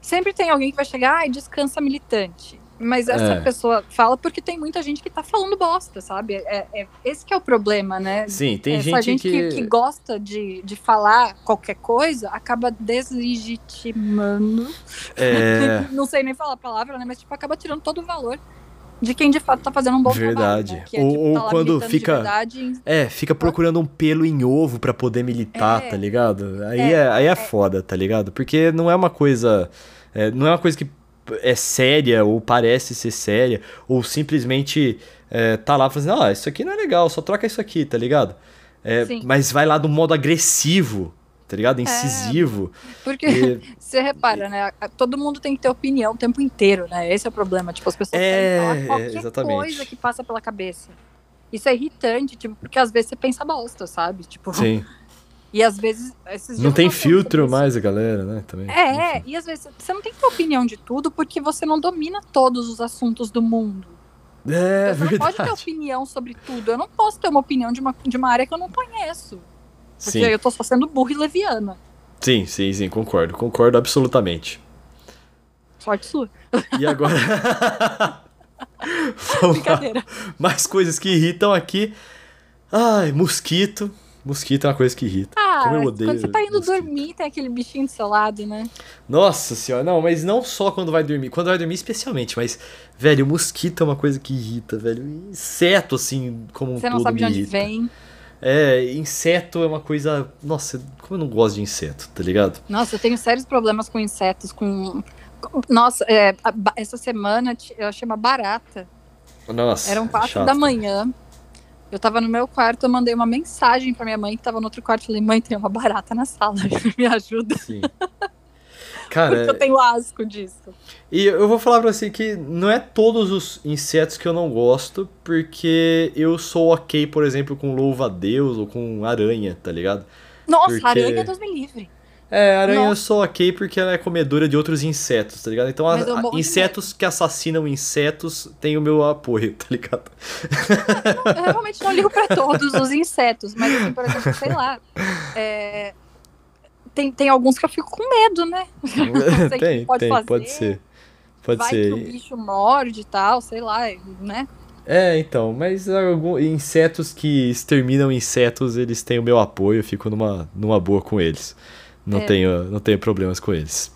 Sempre tem alguém que vai chegar, ai, descansa militante. Mas essa É. pessoa fala porque tem muita gente que tá falando bosta, sabe? É, é- esse que é o problema, né? sim tem Essa gente, gente que, que gosta de, de falar qualquer coisa acaba deslegitimando. é Não sei nem falar a palavra, né? Mas tipo, acaba tirando todo o valor de quem de fato tá fazendo um bom Verdade. trabalho. Né? Que é, Ou- tipo, tá quando fica- verdade, É, fica procurando um pelo em ovo pra poder militar, É. tá ligado? Aí É, é, aí é foda, tá ligado? Porque não é uma coisa. é, não é uma coisa que é séria ou parece ser séria, ou simplesmente é, tá lá fazendo, ah, isso aqui não é legal, só troca isso aqui, tá ligado? É, mas vai lá do modo agressivo, tá ligado? Incisivo. Porque E- você repara, né? Todo mundo tem que ter opinião o tempo inteiro, né? Esse é o problema. Tipo, as pessoas É, querem falar qualquer exatamente. coisa que passa pela cabeça. Isso é irritante, tipo, porque às vezes você pensa bosta, sabe? Tipo, Sim. e às vezes. Não tem filtro mais a galera, né? Também. É, Enfim. e às vezes você não tem que ter opinião de tudo porque você não domina todos os assuntos do mundo. É, você não pode ter verdade. opinião sobre tudo. Eu não posso ter uma opinião de uma, de uma área que eu não conheço. Porque Sim. eu tô só sendo burra e leviana. sim, sim, sim, concordo. Concordo absolutamente. Sorte sua. E agora. Vamos lá. Brincadeira. Mais coisas que irritam aqui. Ai, mosquito. Mosquito é uma coisa que irrita. Ah, Como eu odeio quando você tá indo mosquito. dormir, tem aquele bichinho do seu lado, né? Nossa senhora, não, mas não só quando vai dormir. Quando vai dormir, especialmente, mas, velho, mosquito é uma coisa que irrita, velho. Inseto, assim, como um Você não todo sabe de onde irrita. vem. É, inseto é uma coisa. Nossa, como eu não gosto de inseto, tá ligado? Nossa, eu tenho sérios problemas com insetos, com. Nossa, é, essa semana eu achei uma barata. Nossa. Eram é quatro chato. da manhã. Eu tava no meu quarto, eu mandei uma mensagem pra minha mãe que tava no outro quarto. Falei, mãe, tem uma barata na sala, me ajuda. Sim. Cara, Porque eu tenho asco disso. E eu vou falar pra você que não é todos os insetos que eu não gosto, porque eu sou ok, por exemplo, com louva-a-Deus ou com aranha, tá ligado? Nossa, Porque- aranha, Deus me livre. É, aranha eu Nossa. sou ok porque ela é comedora de outros insetos, tá ligado? Então, a- eu a- insetos que assassinam insetos têm o meu apoio, tá ligado? Eu realmente não ligo pra todos os insetos, mas assim, por exemplo, sei lá. é, Tem, tem alguns que eu fico com medo, né? Tem, pode tem, fazer. pode ser. Pode Vai ser. que o bicho morde e tal, sei lá, né? É, então, mas algum, insetos que exterminam insetos, eles têm o meu apoio, eu fico numa, numa boa com eles. Não, É. tenho, não tenho problemas com eles.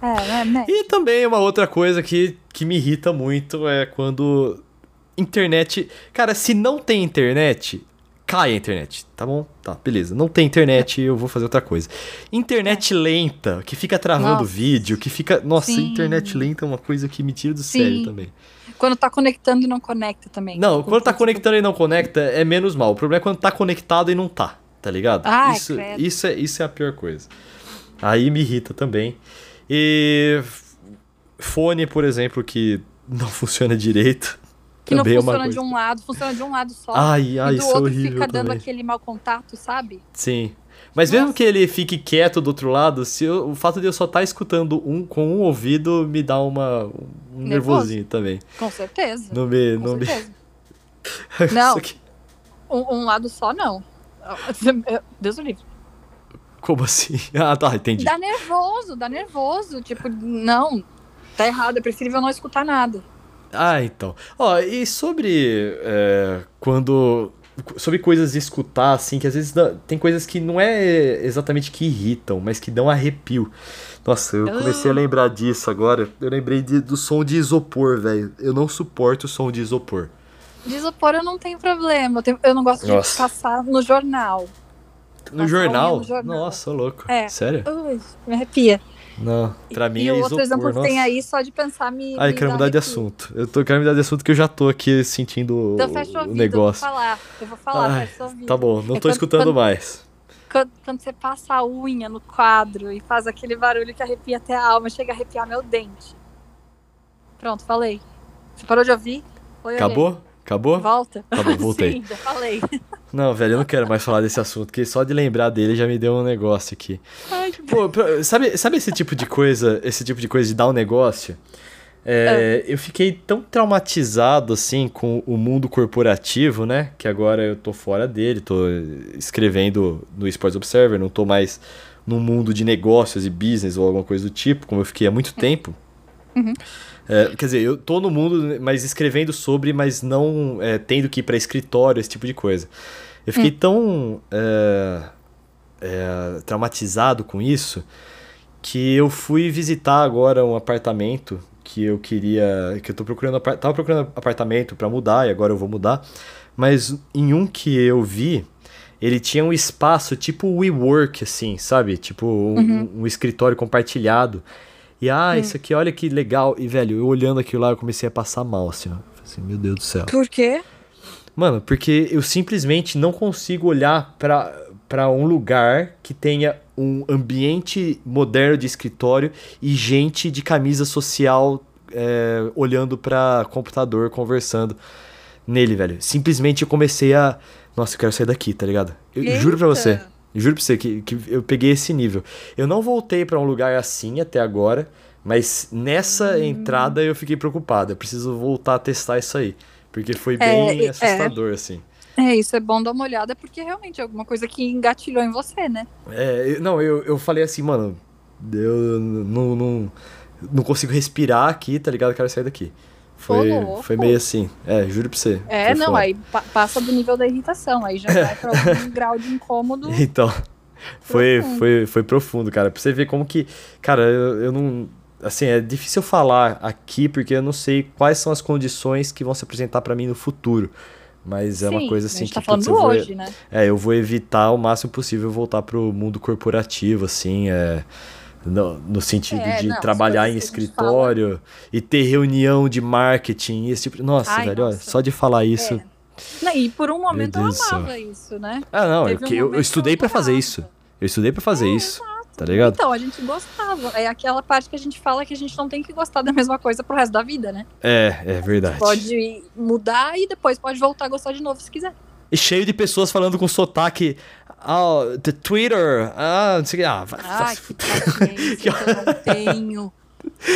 É, né? né? E também uma outra coisa que, que me irrita muito é quando internet. Cara, se não tem internet, cai a internet, tá bom? Tá, beleza. Não tem internet, eu vou fazer outra coisa. Internet lenta, que fica travando vídeo, que fica. Nossa, Sim. internet lenta é uma coisa que me tira do Sim. sério também. Quando tá conectando e não conecta também. Não, quando tá conectando e não conecta, é menos mal. O problema é quando tá conectado e não tá, tá ligado? Ai, isso, credo. isso, é, isso é a pior coisa. Aí me irrita também. E fone, por exemplo, que não funciona direito. Que não é funciona coisa. de um lado, funciona de um lado só. Ai, ai, e do isso é outro horrível fica dando também. aquele mau contato, sabe? Sim. Mas mesmo Nossa. que ele fique quieto do outro lado, se eu- o fato de eu só estar escutando um com um ouvido me dá uma, um Nervoso. nervosinho também. Com certeza. Não me. Com Não me... certeza. Não. Isso aqui- Um, um lado só, não. Deus o livre. Como assim? Ah, tá, entendi. Dá nervoso, dá nervoso. Tipo, não, tá errado, é preferível não escutar nada. Ah, então. Ó, e sobre é, quando. Sobre coisas de escutar, assim, que às vezes dá- tem coisas que não é exatamente que irritam, mas que dão arrepio. Nossa, eu comecei a lembrar disso agora. Eu lembrei de- do som de isopor, velho. Eu não suporto o som de isopor. De isopor eu não tenho problema. Eu, tenho- eu não gosto Nossa. de passar no jornal. No jornal? no jornal. Nossa, louco. É. Sério? Ui, me arrepia. Não, pra mim e é o isopor, outro exemplo que tem aí, só de pensar, me. Ai, me quero mudar de assunto. Eu tô, quero mudar de assunto que eu já tô aqui sentindo Então o, fecha o o ouvido, negócio. eu vou falar. Eu vou falar, Ai, fecha o ouvido. Tá bom, não É tô quando- escutando quando- mais. Quando, quando você passa a unha no quadro e faz aquele barulho que arrepia até a alma, chega a arrepiar meu dente. Pronto, falei. Você parou de ouvir? Oi, Acabou? Acabou? Volta. Tá bom, voltei. Sim, já falei. Não, velho, eu não quero mais falar desse assunto, porque só de lembrar dele já me deu um negócio aqui. Ai, que Pô, sabe, sabe esse tipo de coisa, esse tipo de coisa de dar um negócio? É, Eu fiquei tão traumatizado assim com o mundo corporativo, né? Que agora eu tô fora dele, tô escrevendo no Sports Observer, não tô mais no mundo de negócios e business ou alguma coisa do tipo, como eu fiquei há muito tempo. Uhum. É, quer dizer, eu tô no mundo, mas escrevendo sobre, mas não é, tendo que ir pra escritório, esse tipo de coisa. Eu fiquei tão é, é, traumatizado com isso que eu fui visitar agora um apartamento que eu queria, que eu tô procurando, tava procurando apartamento pra mudar e agora eu vou mudar, mas em um que eu vi, ele tinha um espaço tipo WeWork assim, sabe? Tipo um, Uhum. um escritório compartilhado. E ah, isso aqui, olha que legal. E velho, eu olhando aquilo lá, eu comecei a passar mal assim, ó. Assim, meu Deus do céu. Por quê? Mano, porque eu simplesmente não consigo olhar pra, pra um lugar que tenha um ambiente moderno de escritório e gente de camisa social é, olhando pra computador, conversando nele, velho. Simplesmente eu comecei a. Nossa, eu quero sair daqui, tá ligado? Eu juro pra você. Juro pra você que, que eu peguei esse nível. Eu não voltei pra um lugar assim até agora, mas nessa Hum. entrada eu fiquei preocupado. Eu preciso voltar a testar isso aí. Porque foi É, bem é. assustador, assim. É, isso é bom dar uma olhada, porque realmente é alguma coisa que engatilhou em você, né? É, não, eu, eu falei assim, mano, eu não, não, não consigo respirar aqui, tá ligado? Eu quero sair daqui. Foi, foi meio assim. É, juro pra você. É, não, foda. aí pa- passa do nível da irritação, aí já vai pra algum grau de incômodo. Então, foi, Profundo. foi, foi profundo, cara. Pra você ver como que. Cara, eu, eu não. Assim, é difícil falar aqui porque eu não sei quais são as condições que vão se apresentar pra mim no futuro. Mas é uma Sim, coisa a assim gente que tá falando eu vou- hoje, né? É, eu vou evitar o máximo possível voltar pro mundo corporativo, assim, é, no, no sentido É, de não, trabalhar em escritório e ter reunião de marketing, esse tipo de... Nossa, Ai, velho, olha, nossa. só de falar isso... É. Não, e por um momento eu amava isso, né? Ah, não, eu, um eu, eu estudei pra fazer isso. Eu estudei pra fazer isso, tá ligado? Então, a gente gostava. É aquela parte que a gente fala que a gente não tem que gostar da mesma coisa pro resto da vida, né? É, é verdade. Pode mudar e depois pode voltar a gostar de novo se quiser. E cheio de pessoas falando com sotaque... Ah, the Twitter, ah, não sei o que... Ah, vai, Ai, que paciência que eu não tenho.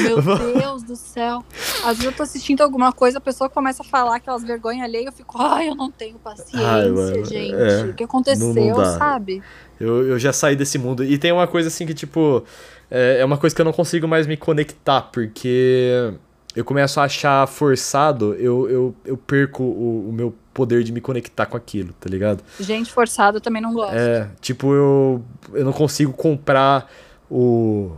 Meu Deus do céu. Às vezes eu tô assistindo alguma coisa, a pessoa começa a falar aquelas vergonhas alheias, eu fico, ai, eu não tenho paciência, Ai, mano, gente. é. O que aconteceu, Não- não sabe? Eu, eu já saí desse mundo. E tem uma coisa assim que, tipo, é, é uma coisa que eu não consigo mais me conectar, porque eu começo a achar forçado, eu, eu, eu perco o, o meu poder de me conectar com aquilo, tá ligado? Gente forçada também não gosto. É, tipo, eu, eu não consigo comprar o,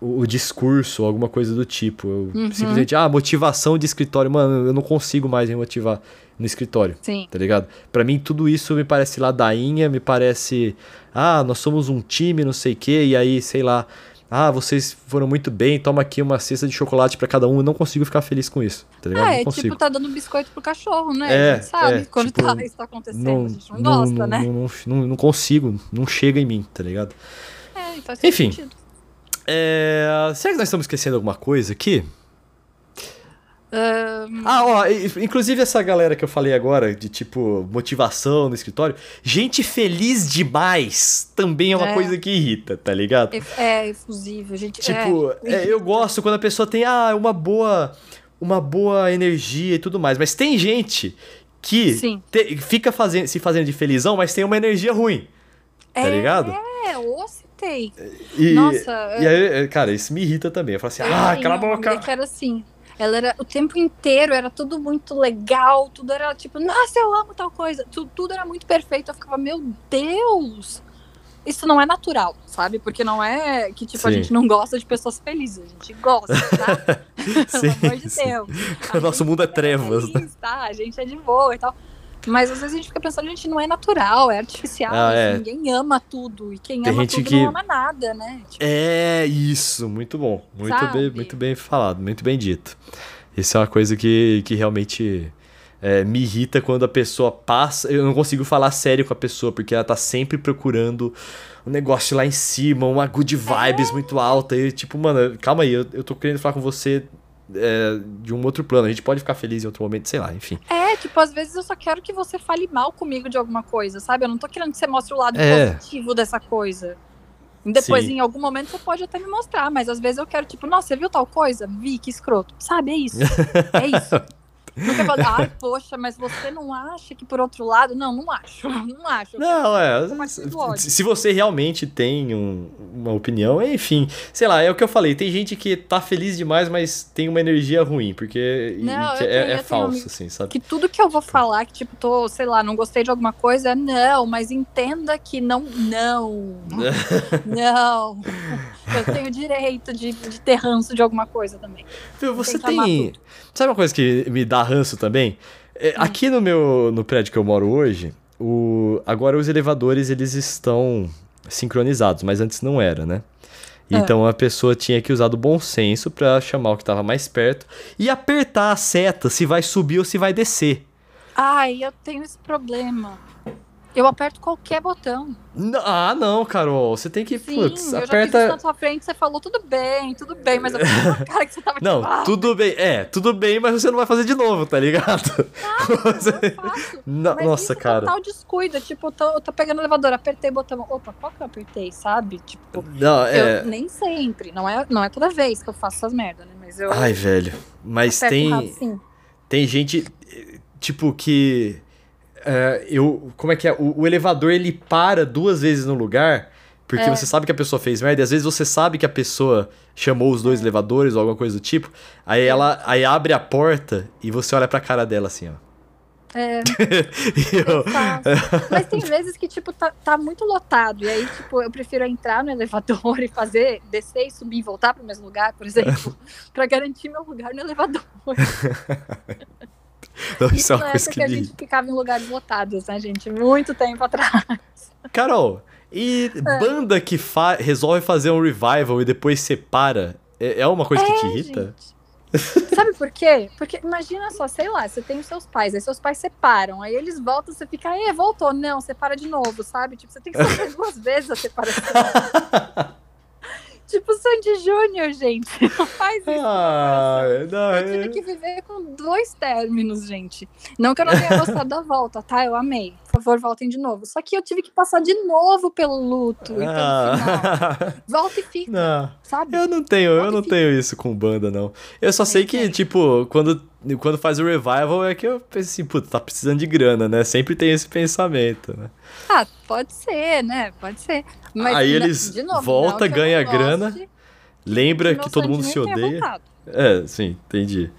o, o discurso ou alguma coisa do tipo. Eu Uhum. simplesmente, ah, motivação de escritório, mano, eu não consigo mais me motivar no escritório Sim. tá ligado? Pra mim tudo isso me parece ladainha, me parece, ah, nós somos um time, não sei o quê, e aí, sei lá, ah, vocês foram muito bem, toma aqui uma cesta de chocolate pra cada um, eu não consigo ficar feliz com isso, tá ligado? Ah, não é consigo. tipo tá dando biscoito pro cachorro, né? É, a gente sabe é, quando tipo, tá, isso tá acontecendo, a gente não, gosta, né? Não, não, não- não consigo, não chega em mim, tá ligado? É, faz Enfim. sentido. É, será que nós estamos esquecendo alguma coisa aqui? Ahn, Ah, ó, inclusive essa galera que eu falei agora, de tipo, motivação no escritório, gente feliz demais também é uma É. coisa que irrita, tá ligado? é efusível, gente. Tipo, é, é, eu gosto quando a pessoa tem ah, uma boa uma boa energia e tudo mais, mas tem gente que te- fica fazendo, se fazendo de felizão, mas tem uma energia ruim, tá é, ligado? É, ou citei. E, Nossa, e aí, cara, isso me irrita também. Eu falo assim, Eu ah, cala a boca. que era assim. Ela era o tempo inteiro, era tudo muito legal, tudo era tipo, nossa, eu amo tal coisa. Tu- tudo era muito perfeito. Eu ficava, meu Deus! Isso não é natural, sabe? Porque não é que, tipo, a Sim. gente não gosta de pessoas felizes. A gente gosta, tá? Pelo Sim, amor de sim. Deus. O nosso mundo é trevas, né? feliz, tá? A gente é de boa e tal. Mas às vezes a gente fica pensando, gente, não é natural, é artificial. Ah, é. Ninguém ama tudo. E quem Tem ama gente tudo que- não ama nada, né? Tipo, É isso, muito bom. Muito Sabe? bem, muito bem falado, muito bem dito. Isso é uma coisa que, que realmente é, me irrita quando a pessoa passa. Eu não consigo falar sério com a pessoa, porque ela tá sempre procurando um negócio lá em cima, uma good vibes muito alta. E tipo, mano, calma aí, eu, eu tô querendo falar com você é, de um outro plano. A gente pode ficar feliz em outro momento, sei lá, enfim. É, tipo, às vezes eu só quero que você fale mal comigo de alguma coisa, sabe? Eu não tô querendo que você mostre o lado É. positivo dessa coisa. Depois, Sim. em algum momento, você pode até me mostrar, mas às vezes eu quero, tipo, nossa, você viu tal coisa? Vi, que escroto. Sabe, é isso. É isso. Quer falar, ai, poxa, mas você não acha que por outro lado? Não, não acho. Não acho. Não, é. Se você realmente tem um- uma opinião, enfim. Sei lá, é o que eu falei. Tem gente que tá feliz demais, mas tem uma energia ruim, porque Não, é, é falso, assim, sabe? Que tudo que eu vou falar, que tipo, tô, sei lá, não gostei de alguma coisa, é não, mas entenda que não, não, não. Eu tenho direito de, de ter ranço de alguma coisa também. Você tem. Sabe uma coisa que me dá ranço também? É, Hum. Aqui no meu no prédio que eu moro hoje, o, agora os elevadores eles estão sincronizados, mas antes não era, né? É. Então a pessoa tinha que usar do bom senso pra chamar o que tava mais perto e apertar a seta se vai subir ou se vai descer. Ai, eu tenho esse problema. Eu aperto qualquer botão. N- Ah, não, Carol. Você tem que. Sim, Putz, eu já fiz isso aperta. na sua frente, você falou tudo bem, tudo bem, mas eu cara que você tava Não, tipo, tudo bem. É, tudo bem, mas você não vai fazer de novo, tá ligado? Você- eu faço. Não, Mas Nossa, isso é cara. total descuido. Tipo, eu tô, eu tô pegando o elevador, apertei o botão. Opa, qual que eu apertei, sabe? Tipo, Não, é. eu nem sempre. Não é, não é toda vez que eu faço essas merdas, né? Mas eu Ai, velho. Mas tem. errado. Tem gente, tipo, que. Eh, eu. Como é que é? O, o elevador ele para duas vezes no lugar. Porque É. você sabe que a pessoa fez merda, e às vezes você sabe que a pessoa chamou os É. dois elevadores ou alguma coisa do tipo. Aí ela aí abre a porta e você olha pra cara dela assim, ó. É, eu-. Mas tem vezes que, tipo, tá, tá muito lotado. E aí, tipo, eu prefiro entrar no elevador e fazer, descer e subir e voltar pro mesmo lugar, por exemplo, pra garantir meu lugar no elevador. Não, isso Isso é uma coisa que que a gente ficava em lugares lotados, né, gente? Muito tempo atrás. Carol, e É. banda que fa resolve fazer um revival e depois separa, é, é uma coisa que te irrita? Gente. Sabe por quê? Porque imagina só, sei lá, você tem os seus pais, aí seus pais separam, aí eles voltam, você fica, aí voltou, não, separa de novo, sabe? Tipo, você tem que sofrer duas vezes a separação. Tipo Sandy Júnior, gente. Não faz isso. Ah, não, Eu tive é... que viver com dois términos, gente. Não que eu não tenha gostado da volta, tá? Eu amei. Por favor, voltem de novo. Só que eu tive que passar de novo pelo luto e pelo final. Ah, Volta e fica, não. sabe? Eu não tenho, eu Volta e não fica. tenho isso com banda, não. Eu só sei que, tem. tipo, quando, quando faz o revival é que eu penso assim, puta, tá precisando de grana, né? Sempre tem esse pensamento, né? Ah, pode ser, né? Pode ser. Mas, Aí na- eles novo, volta, não eu não ganha goste grana, Lembra que todo mundo se odeia. É, sim, entendi.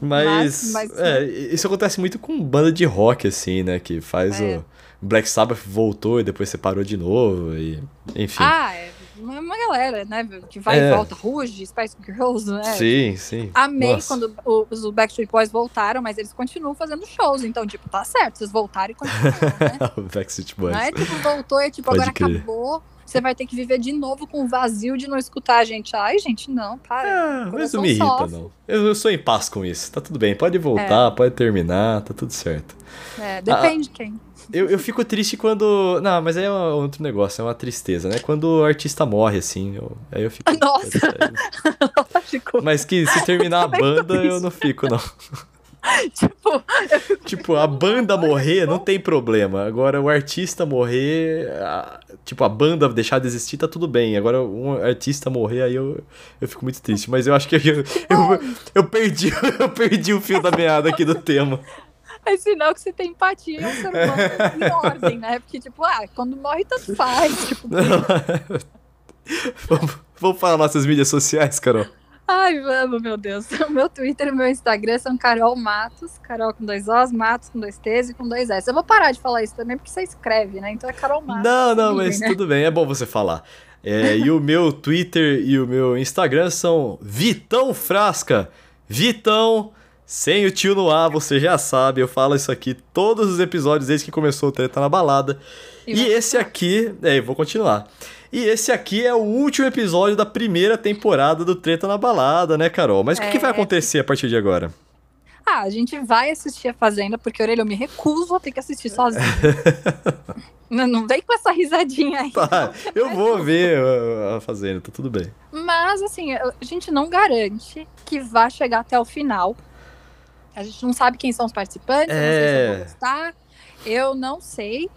Mas, Mas- mas- é, isso acontece muito com banda de rock, assim, né? Que faz É. o. Black Sabbath voltou e depois separou de novo, e. Enfim. Ah, é uma, galera, né? Que vai É. e volta. Ruge, Spice Girls, né? sim, sim. Amei Nossa. quando os Backstreet Boys voltaram, mas eles continuam fazendo shows. Então, tipo, tá certo, vocês voltaram e continuam, né? o Backstreet Boys. Não é tipo, voltou e tipo, Pode agora crer. acabou. Você vai ter que viver de novo com o vazio de não escutar a gente. Ai, gente, não, para. Ah, mas não me irrita, sofre. não. Eu, eu sou em paz com isso. Tá tudo bem. Pode voltar, pode terminar, tá tudo certo. É, depende de quem. Eu, eu fico triste quando. Não, mas aí é um outro negócio, é uma tristeza, né? Quando o artista morre, assim. eu- Aí eu fico. Nossa. Lógico. Mas que se terminar a tô banda, eu não fico, não. Tipo, eu Tipo, a banda morrer não tem problema. Agora, o artista morrer. a- Tipo, a banda deixar de existir, tá tudo bem. Agora, um artista morrer, aí eu, eu fico muito triste. Mas eu acho que eu, eu, eu perdi, eu perdi o fio da meada aqui do tema. é sinal que você tem empatia, é um ser humano em ordem, né? Porque, tipo, ah, quando morre, tanto faz. Tipo, vamos, vamos falar nossas mídias sociais, Carol. Ai, vamos, meu Deus. O meu Twitter e o meu Instagram são Carol Matos, Carol com dois Os, Matos com dois T's e com dois S. Eu vou parar de falar isso também, porque você escreve, né? Então é Carol Matos. Não, não, mas né? tudo bem, é bom você falar. É, e o meu Twitter e o meu Instagram são Vitão Frasca. Vitão, Sem o tio no ar, você já sabe, eu falo isso aqui todos os episódios desde que começou o Treta na Balada. E, e esse aqui, é, vou continuar. E esse aqui é o último episódio da primeira temporada do Treta na Balada, né, Carol? Mas é. o que, vai é. acontecer a partir de agora? Ah, a gente vai assistir a Fazenda, porque Orelha, eu me recuso a ter que assistir sozinho. não, não vem com essa risadinha aí. Tá, eu vou ver a Fazenda, tá tudo bem. Mas, assim, a gente não garante que vá chegar até o final. A gente não sabe quem são os participantes, é... não sei se eu vou é. gostar. Eu não sei.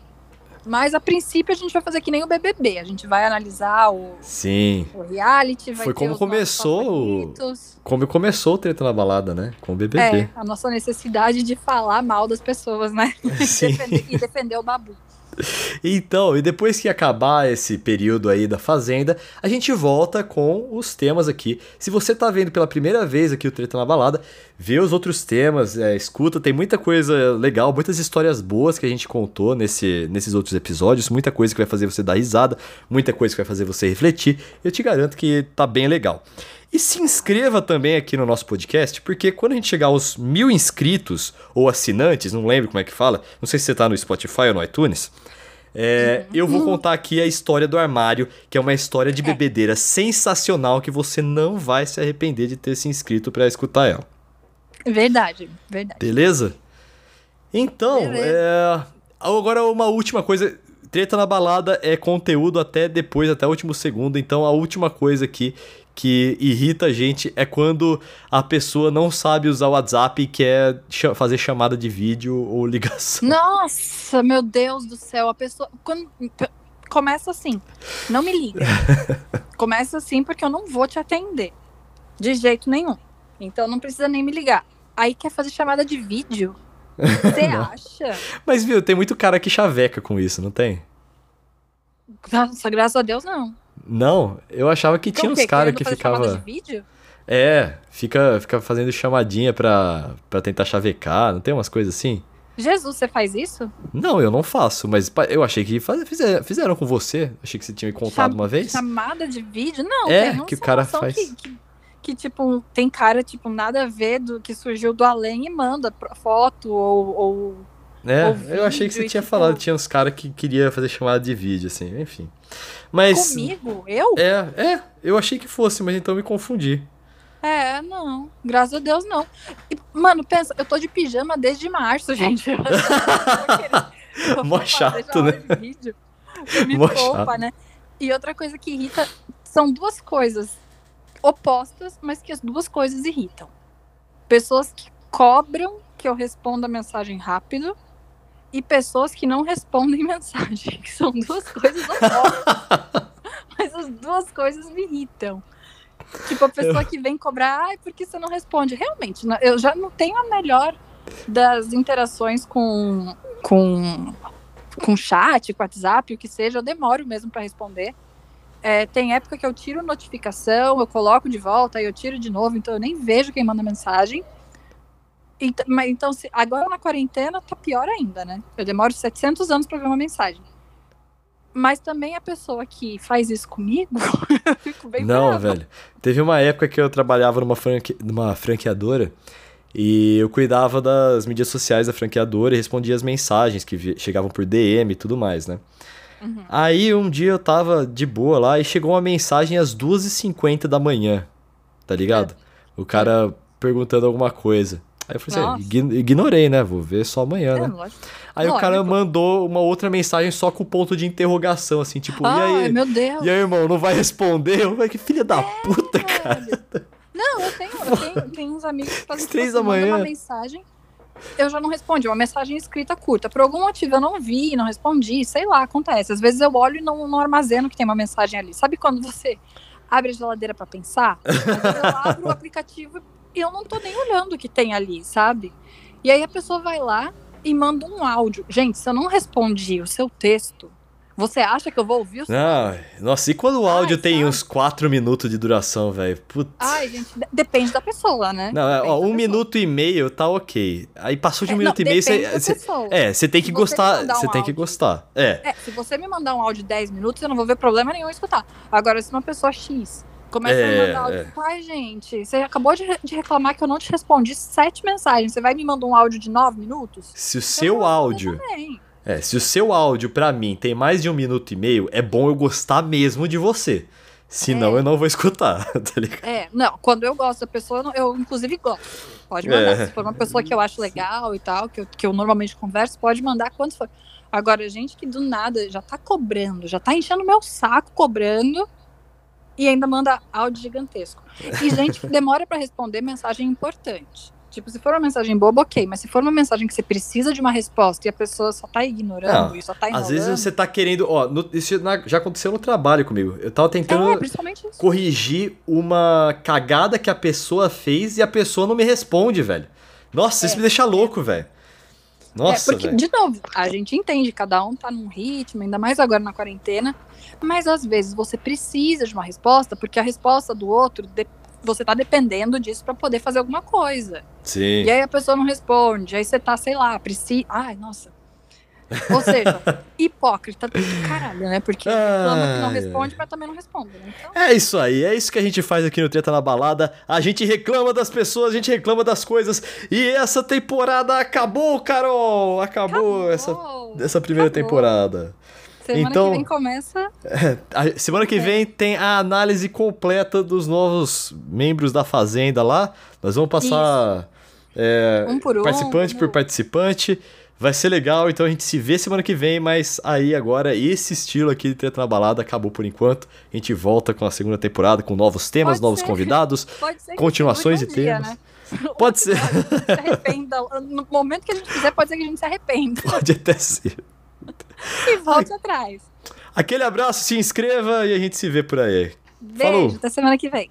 Mas a princípio a gente vai fazer que nem o BBB. A gente vai analisar o, Sim. o reality. Vai Foi como começou. Como começou o treta na balada, né? Com o BBB. É, a nossa necessidade de falar mal das pessoas, né? Sim. e, defender, e defender o babu. Então, e depois que acabar esse período aí da Fazenda, a gente volta com os temas aqui. Se você tá vendo pela primeira vez aqui o Treta na Balada, vê os outros temas, é, escuta, tem muita coisa legal, muitas histórias boas que a gente contou nesse, nesses outros episódios, muita coisa que vai fazer você dar risada, muita coisa que vai fazer você refletir. Eu te garanto que tá bem legal. E se inscreva também aqui no nosso podcast, porque quando a gente chegar aos mil inscritos ou assinantes, não lembro como é que fala, não sei se você tá no Spotify ou no iTunes, é, eu vou contar aqui a história do armário, que é uma história de é. bebedeira sensacional que você não vai se arrepender de ter se inscrito para escutar ela. Verdade, verdade. Beleza? Então, Beleza. É... agora uma última coisa. Treta na balada é conteúdo até depois, até o último segundo. Então, a última coisa aqui que irrita a gente é quando a pessoa não sabe usar o WhatsApp e quer fazer chamada de vídeo ou ligação. Nossa, meu Deus do céu, a pessoa quando começa assim, não me liga. começa assim porque eu não vou te atender de jeito nenhum. Então não precisa nem me ligar. Aí quer fazer chamada de vídeo? Você acha? Mas viu, tem muito cara que chaveca com isso, não tem? Nossa, graças a Deus não. Não, eu achava que tinha uns caras que ficava. De vídeo? É, fica, fica fazendo chamadinha pra, pra tentar chavecar, não tem umas coisas assim? Jesus, você faz isso? Não, eu não faço, mas eu achei que faz, fizeram, fizeram com você. Achei que você tinha me contado Cham, uma vez. Chamada de vídeo? Não, é, que o cara faz. Que, que, que, tipo, tem cara, tipo, nada a ver do que surgiu do além e manda foto ou. ou é, ou eu achei que você tinha tipo... falado, tinha uns caras que queria fazer chamada de vídeo, assim, enfim. Mas. Comigo? Eu? É, é. Eu achei que fosse, mas então me confundi. É, não. Graças a Deus, não. E, mano, pensa, eu tô de pijama desde março, gente. Mó chato, né? Vídeo. Me Mó poupa, chato. né? E outra coisa que irrita são duas coisas opostas, mas que as duas coisas irritam. Pessoas que cobram que eu responda a mensagem rápido e pessoas que não respondem mensagem, que são duas coisas opostas. Mas as duas coisas me irritam. Tipo, a pessoa que vem cobrar, ai, por que você não responde? Realmente, eu já não tenho a melhor das interações com, com, com chat, com WhatsApp, o que seja, eu demoro mesmo para responder. É, tem época que eu tiro notificação, eu coloco de volta, aí eu tiro de novo, então eu nem vejo quem manda mensagem. Então, mas, então se, agora na quarentena tá pior ainda, né? Eu demoro 700 anos para ver uma mensagem. Mas também a pessoa que faz isso comigo, eu fico bem Não, brava. velho. Teve uma época que eu trabalhava numa, franque... numa franqueadora e eu cuidava das mídias sociais da franqueadora e respondia as mensagens que chegavam por DM e tudo mais, né? Uhum. Aí um dia eu tava de boa lá e chegou uma mensagem às 2h50 da manhã, tá ligado? É. O cara perguntando alguma coisa. Aí eu falei assim, ignorei, né? Vou ver só amanhã, é, né? Lógico. Aí lógico. o cara mandou uma outra mensagem só com ponto de interrogação, assim, tipo, Ai, e aí? meu Deus. E aí, irmão, não vai responder? Eu falei, que filha da é, puta, cara. Não, eu tenho, eu tenho, tenho uns amigos que fazem três da manhã. uma mensagem, eu já não respondi, uma mensagem escrita curta. Por algum motivo eu não vi, não respondi, sei lá, acontece. Às vezes eu olho e não, não armazeno que tem uma mensagem ali. Sabe quando você abre a geladeira para pensar? Eu abro o aplicativo e eu não tô nem olhando o que tem ali, sabe? E aí a pessoa vai lá e manda um áudio. Gente, se eu não respondi o seu texto, você acha que eu vou ouvir o seu Não, nossa, e quando o áudio Ai, tem sabe? uns 4 minutos de duração, velho? Putz. Ai, gente, depende da pessoa, né? Não, é, ó, um minuto e meio tá ok. Aí passou de um é, minuto não, e meio, você. É, você tem que se gostar. Você um tem áudio, que gostar. É. é. Se você me mandar um áudio de 10 minutos, eu não vou ver problema nenhum em escutar. Agora, se uma pessoa X Começa É, a mandar áudio. é. Ai, gente, você acabou de, de reclamar que eu não te respondi sete mensagens. Você vai me mandar um áudio de nove minutos? Se o Eu seu áudio. também. É, se o seu áudio pra mim tem mais de um minuto e meio, é bom eu gostar mesmo de você. Senão É. eu não vou escutar, tá ligado? É, não, quando eu gosto da pessoa, eu, inclusive gosto. Pode mandar. É. Se for uma pessoa que eu acho legal e tal, que eu, que eu normalmente converso, pode mandar quanto for. Agora, gente que do nada já tá cobrando, já tá enchendo meu saco cobrando e ainda manda áudio gigantesco. E gente que demora pra responder mensagem importante. Tipo, se for uma mensagem boba, ok, mas se for uma mensagem que você precisa de uma resposta e a pessoa só tá ignorando Não, e só tá Às enrolando. vezes você tá querendo. Ó, no- isso já aconteceu no trabalho comigo. Eu tava tentando É, isso. corrigir uma cagada que a pessoa fez e a pessoa não me responde, velho. Nossa, isso É. me deixa louco, velho. Nossa, é, porque, velho. de novo, a gente entende, cada um tá num ritmo, ainda mais agora na quarentena, mas às vezes você precisa de uma resposta, porque a resposta do outro, de- você tá dependendo disso pra poder fazer alguma coisa. Sim. E aí a pessoa não responde, aí você tá, sei lá, precisa. Ai, nossa. Ou seja, hipócrita do caralho, né? Porque reclama que não responde, mas também não responde. Né? Então, É isso aí, é isso que a gente faz aqui no Treta na Balada. A gente reclama das pessoas, a gente reclama das coisas. E essa temporada acabou, Carol! Acabou, essa, acabou. essa primeira Acabou. temporada. Semana então- que vem começa. Semana que É. vem tem a análise completa dos novos membros da Fazenda lá. Nós vamos passar é, Um por um, participante por né? participante. Vai ser legal, então a gente se vê semana que vem, mas aí agora esse estilo aqui de Treta na Balada acabou por enquanto. A gente volta com a segunda temporada, com novos temas, Pode novos ser. convidados. Pode ser que Continuações um de dia, temas. né? Pode ser. Se arrependa. No momento que a gente fizer, pode ser que a gente se arrependa Pode até ser. E volte atrás. Aquele abraço, se inscreva e a gente se vê por aí. Beijo, Falou. até semana que vem.